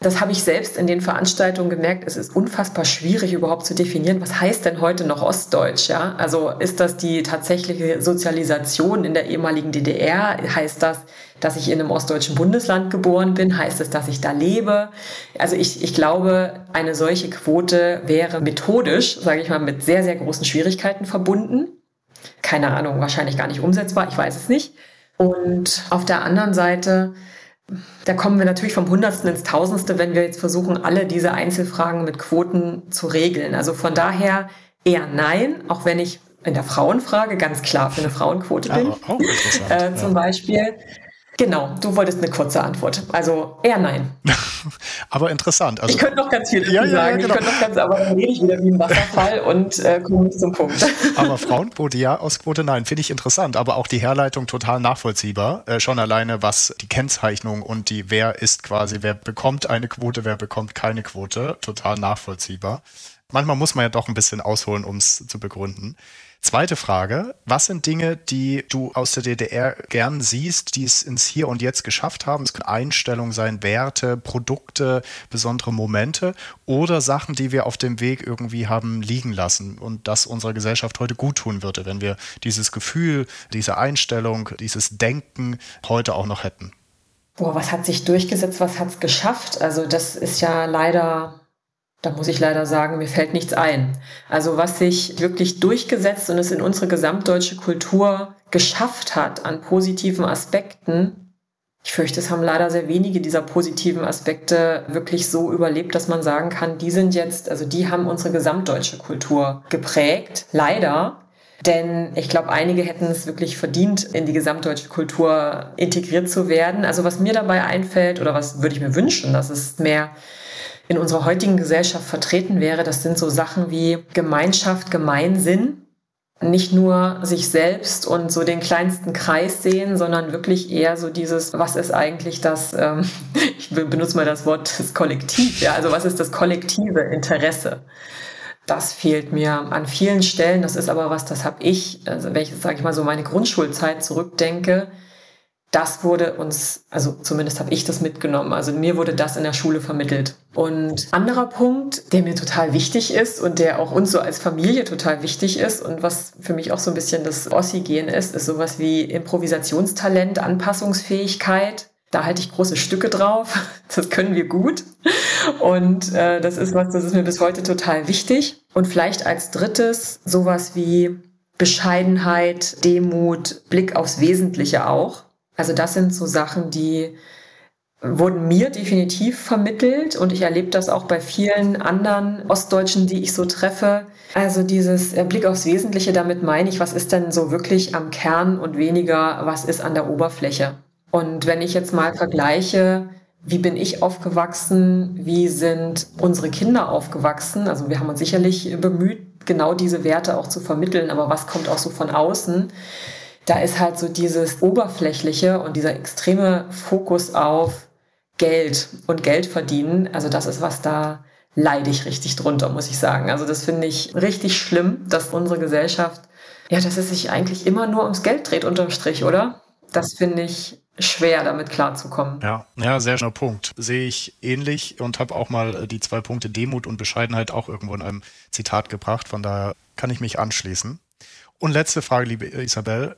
[SPEAKER 1] Das habe ich selbst in den Veranstaltungen gemerkt. Es ist unfassbar schwierig überhaupt zu definieren, was heißt denn heute noch Ostdeutsch? Ja? Also ist das die tatsächliche Sozialisation in der ehemaligen DDR? Heißt das, dass ich in einem ostdeutschen Bundesland geboren bin? Heißt es, dass ich da lebe? Also ich, ich glaube, eine solche Quote wäre methodisch, sage ich mal, mit sehr, sehr großen Schwierigkeiten verbunden. Keine Ahnung, wahrscheinlich gar nicht umsetzbar, ich weiß es nicht. Und auf der anderen Seite da kommen wir natürlich vom Hundertsten ins Tausendste, wenn wir jetzt versuchen, alle diese Einzelfragen mit Quoten zu regeln. Also von daher eher nein, auch wenn ich in der Frauenfrage ganz klar für eine Frauenquote bin. Ja, äh, zum ja. Genau, du wolltest eine kurze Antwort. Also eher nein.
[SPEAKER 2] aber interessant.
[SPEAKER 1] Also, ich könnte noch ganz viel ja, ja, sagen. Genau. Ich könnte noch ganz, aber dann rede ich wieder wie ein Wasserfall und äh, komme nicht zum Punkt.
[SPEAKER 2] aber Frauenquote ja, Ausquote nein. Finde ich interessant, aber auch die Herleitung total nachvollziehbar. Äh, schon alleine, was die Kennzeichnung und die, wer ist quasi, wer bekommt eine Quote, wer bekommt keine Quote, total nachvollziehbar. Manchmal muss man ja doch ein bisschen ausholen, um es zu begründen. Zweite Frage, was sind Dinge, die du aus der DDR gern siehst, die es ins Hier und Jetzt geschafft haben? Es können Einstellungen sein, Werte, Produkte, besondere Momente oder Sachen, die wir auf dem Weg irgendwie haben liegen lassen und das unserer Gesellschaft heute gut tun würde, wenn wir dieses Gefühl, diese Einstellung, dieses Denken heute auch noch hätten.
[SPEAKER 1] Boah, was hat sich durchgesetzt, was hat es geschafft? Also das ist ja leider da muss ich leider sagen, mir fällt nichts ein. Also was sich wirklich durchgesetzt und es in unsere gesamtdeutsche Kultur geschafft hat an positiven Aspekten, ich fürchte, es haben leider sehr wenige dieser positiven Aspekte wirklich so überlebt, dass man sagen kann, die sind jetzt, also die haben unsere gesamtdeutsche Kultur geprägt. Leider. Denn ich glaube, einige hätten es wirklich verdient, in die gesamtdeutsche Kultur integriert zu werden. Also was mir dabei einfällt oder was würde ich mir wünschen, dass es mehr in unserer heutigen Gesellschaft vertreten wäre, das sind so Sachen wie Gemeinschaft, Gemeinsinn. Nicht nur sich selbst und so den kleinsten Kreis sehen, sondern wirklich eher so dieses, was ist eigentlich das, ähm, ich benutze mal das Wort, das Kollektiv, ja, also was ist das kollektive Interesse? Das fehlt mir an vielen Stellen. Das ist aber was, das habe ich, also wenn ich, sage ich mal, so meine Grundschulzeit zurückdenke, das wurde uns, also zumindest habe ich das mitgenommen, also mir wurde das in der Schule vermittelt. Und anderer Punkt, der mir total wichtig ist und der auch uns so als Familie total wichtig ist und was für mich auch so ein bisschen das Ossi-Gen ist, ist sowas wie Improvisationstalent, Anpassungsfähigkeit. Da halte ich große Stücke drauf. Das können wir gut. Und äh, das ist was, das ist mir bis heute total wichtig. Und vielleicht als drittes sowas wie Bescheidenheit, Demut, Blick aufs Wesentliche auch. Also das sind so Sachen, die wurden mir definitiv vermittelt und ich erlebe das auch bei vielen anderen Ostdeutschen, die ich so treffe. Also dieses äh, Blick aufs Wesentliche, damit meine ich, was ist denn so wirklich am Kern und weniger, was ist an der Oberfläche. Und wenn ich jetzt mal vergleiche, wie bin ich aufgewachsen, wie sind unsere Kinder aufgewachsen, also wir haben uns sicherlich bemüht, genau diese Werte auch zu vermitteln, aber was kommt auch so von außen? Da ist halt so dieses Oberflächliche und dieser extreme Fokus auf Geld und Geld verdienen. Also das ist was da leide ich richtig drunter, muss ich sagen. Also das finde ich richtig schlimm, dass unsere Gesellschaft, ja, dass es sich eigentlich immer nur ums Geld dreht unterm Strich, oder? Das finde ich schwer, damit klarzukommen.
[SPEAKER 2] Ja, ja, sehr schöner Punkt. Sehe ich ähnlich und habe auch mal die zwei Punkte Demut und Bescheidenheit auch irgendwo in einem Zitat gebracht. Von daher kann ich mich anschließen. Und letzte Frage, liebe Isabel.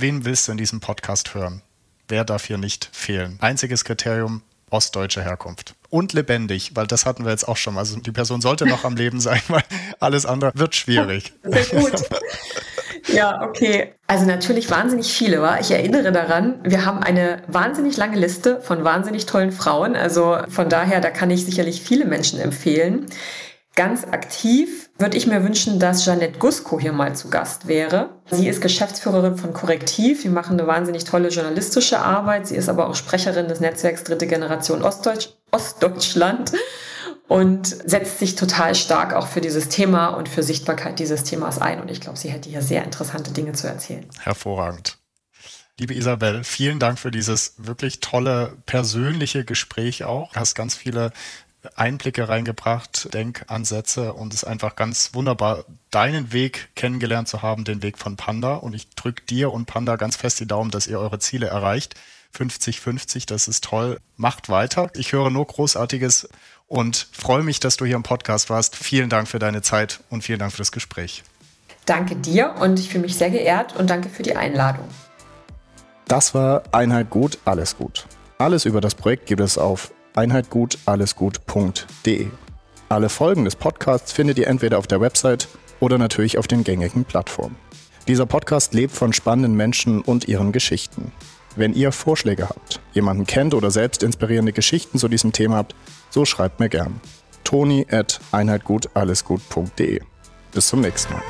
[SPEAKER 2] Wen willst du in diesem Podcast hören? Wer darf hier nicht fehlen? Einziges Kriterium, ostdeutsche Herkunft. Und lebendig, weil das hatten wir jetzt auch schon. Also die Person sollte noch am Leben sein, weil alles andere wird schwierig.
[SPEAKER 1] Sehr gut. Ja, okay. Also natürlich wahnsinnig viele, war. Ich erinnere daran, wir haben eine wahnsinnig lange Liste von wahnsinnig tollen Frauen. Also von daher, da kann ich sicherlich viele Menschen empfehlen. Ganz aktiv würde ich mir wünschen, dass Jeanette Gusko hier mal zu Gast wäre. Sie ist Geschäftsführerin von Korrektiv. Wir machen eine wahnsinnig tolle journalistische Arbeit. Sie ist aber auch Sprecherin des Netzwerks Dritte Generation Ostdeutsch, Ostdeutschland und setzt sich total stark auch für dieses Thema und für Sichtbarkeit dieses Themas ein. Und ich glaube, sie hätte hier sehr interessante Dinge zu erzählen.
[SPEAKER 2] Hervorragend. Liebe Isabel, vielen Dank für dieses wirklich tolle persönliche Gespräch auch. Du hast ganz viele Einblicke reingebracht, Denkansätze und es ist einfach ganz wunderbar, deinen Weg kennengelernt zu haben, den Weg von Panda. Und ich drücke dir und Panda ganz fest die Daumen, dass ihr eure Ziele erreicht. 50-50, das ist toll. Macht weiter. Ich höre nur Großartiges und freue mich, dass du hier im Podcast warst. Vielen Dank für deine Zeit und vielen Dank für das Gespräch.
[SPEAKER 1] Danke dir und ich fühle mich sehr geehrt und danke für die Einladung.
[SPEAKER 2] Das war Einheit gut, alles gut. Alles über das Projekt gibt es auf einheitgutallesgut.de. Alle Folgen des Podcasts findet ihr entweder auf der Website oder natürlich auf den gängigen Plattformen. Dieser Podcast lebt von spannenden Menschen und ihren Geschichten. Wenn ihr Vorschläge habt, jemanden kennt oder selbst inspirierende Geschichten zu diesem Thema habt, so schreibt mir gern. Toni at einheitgutallesgut.de. Bis zum nächsten Mal.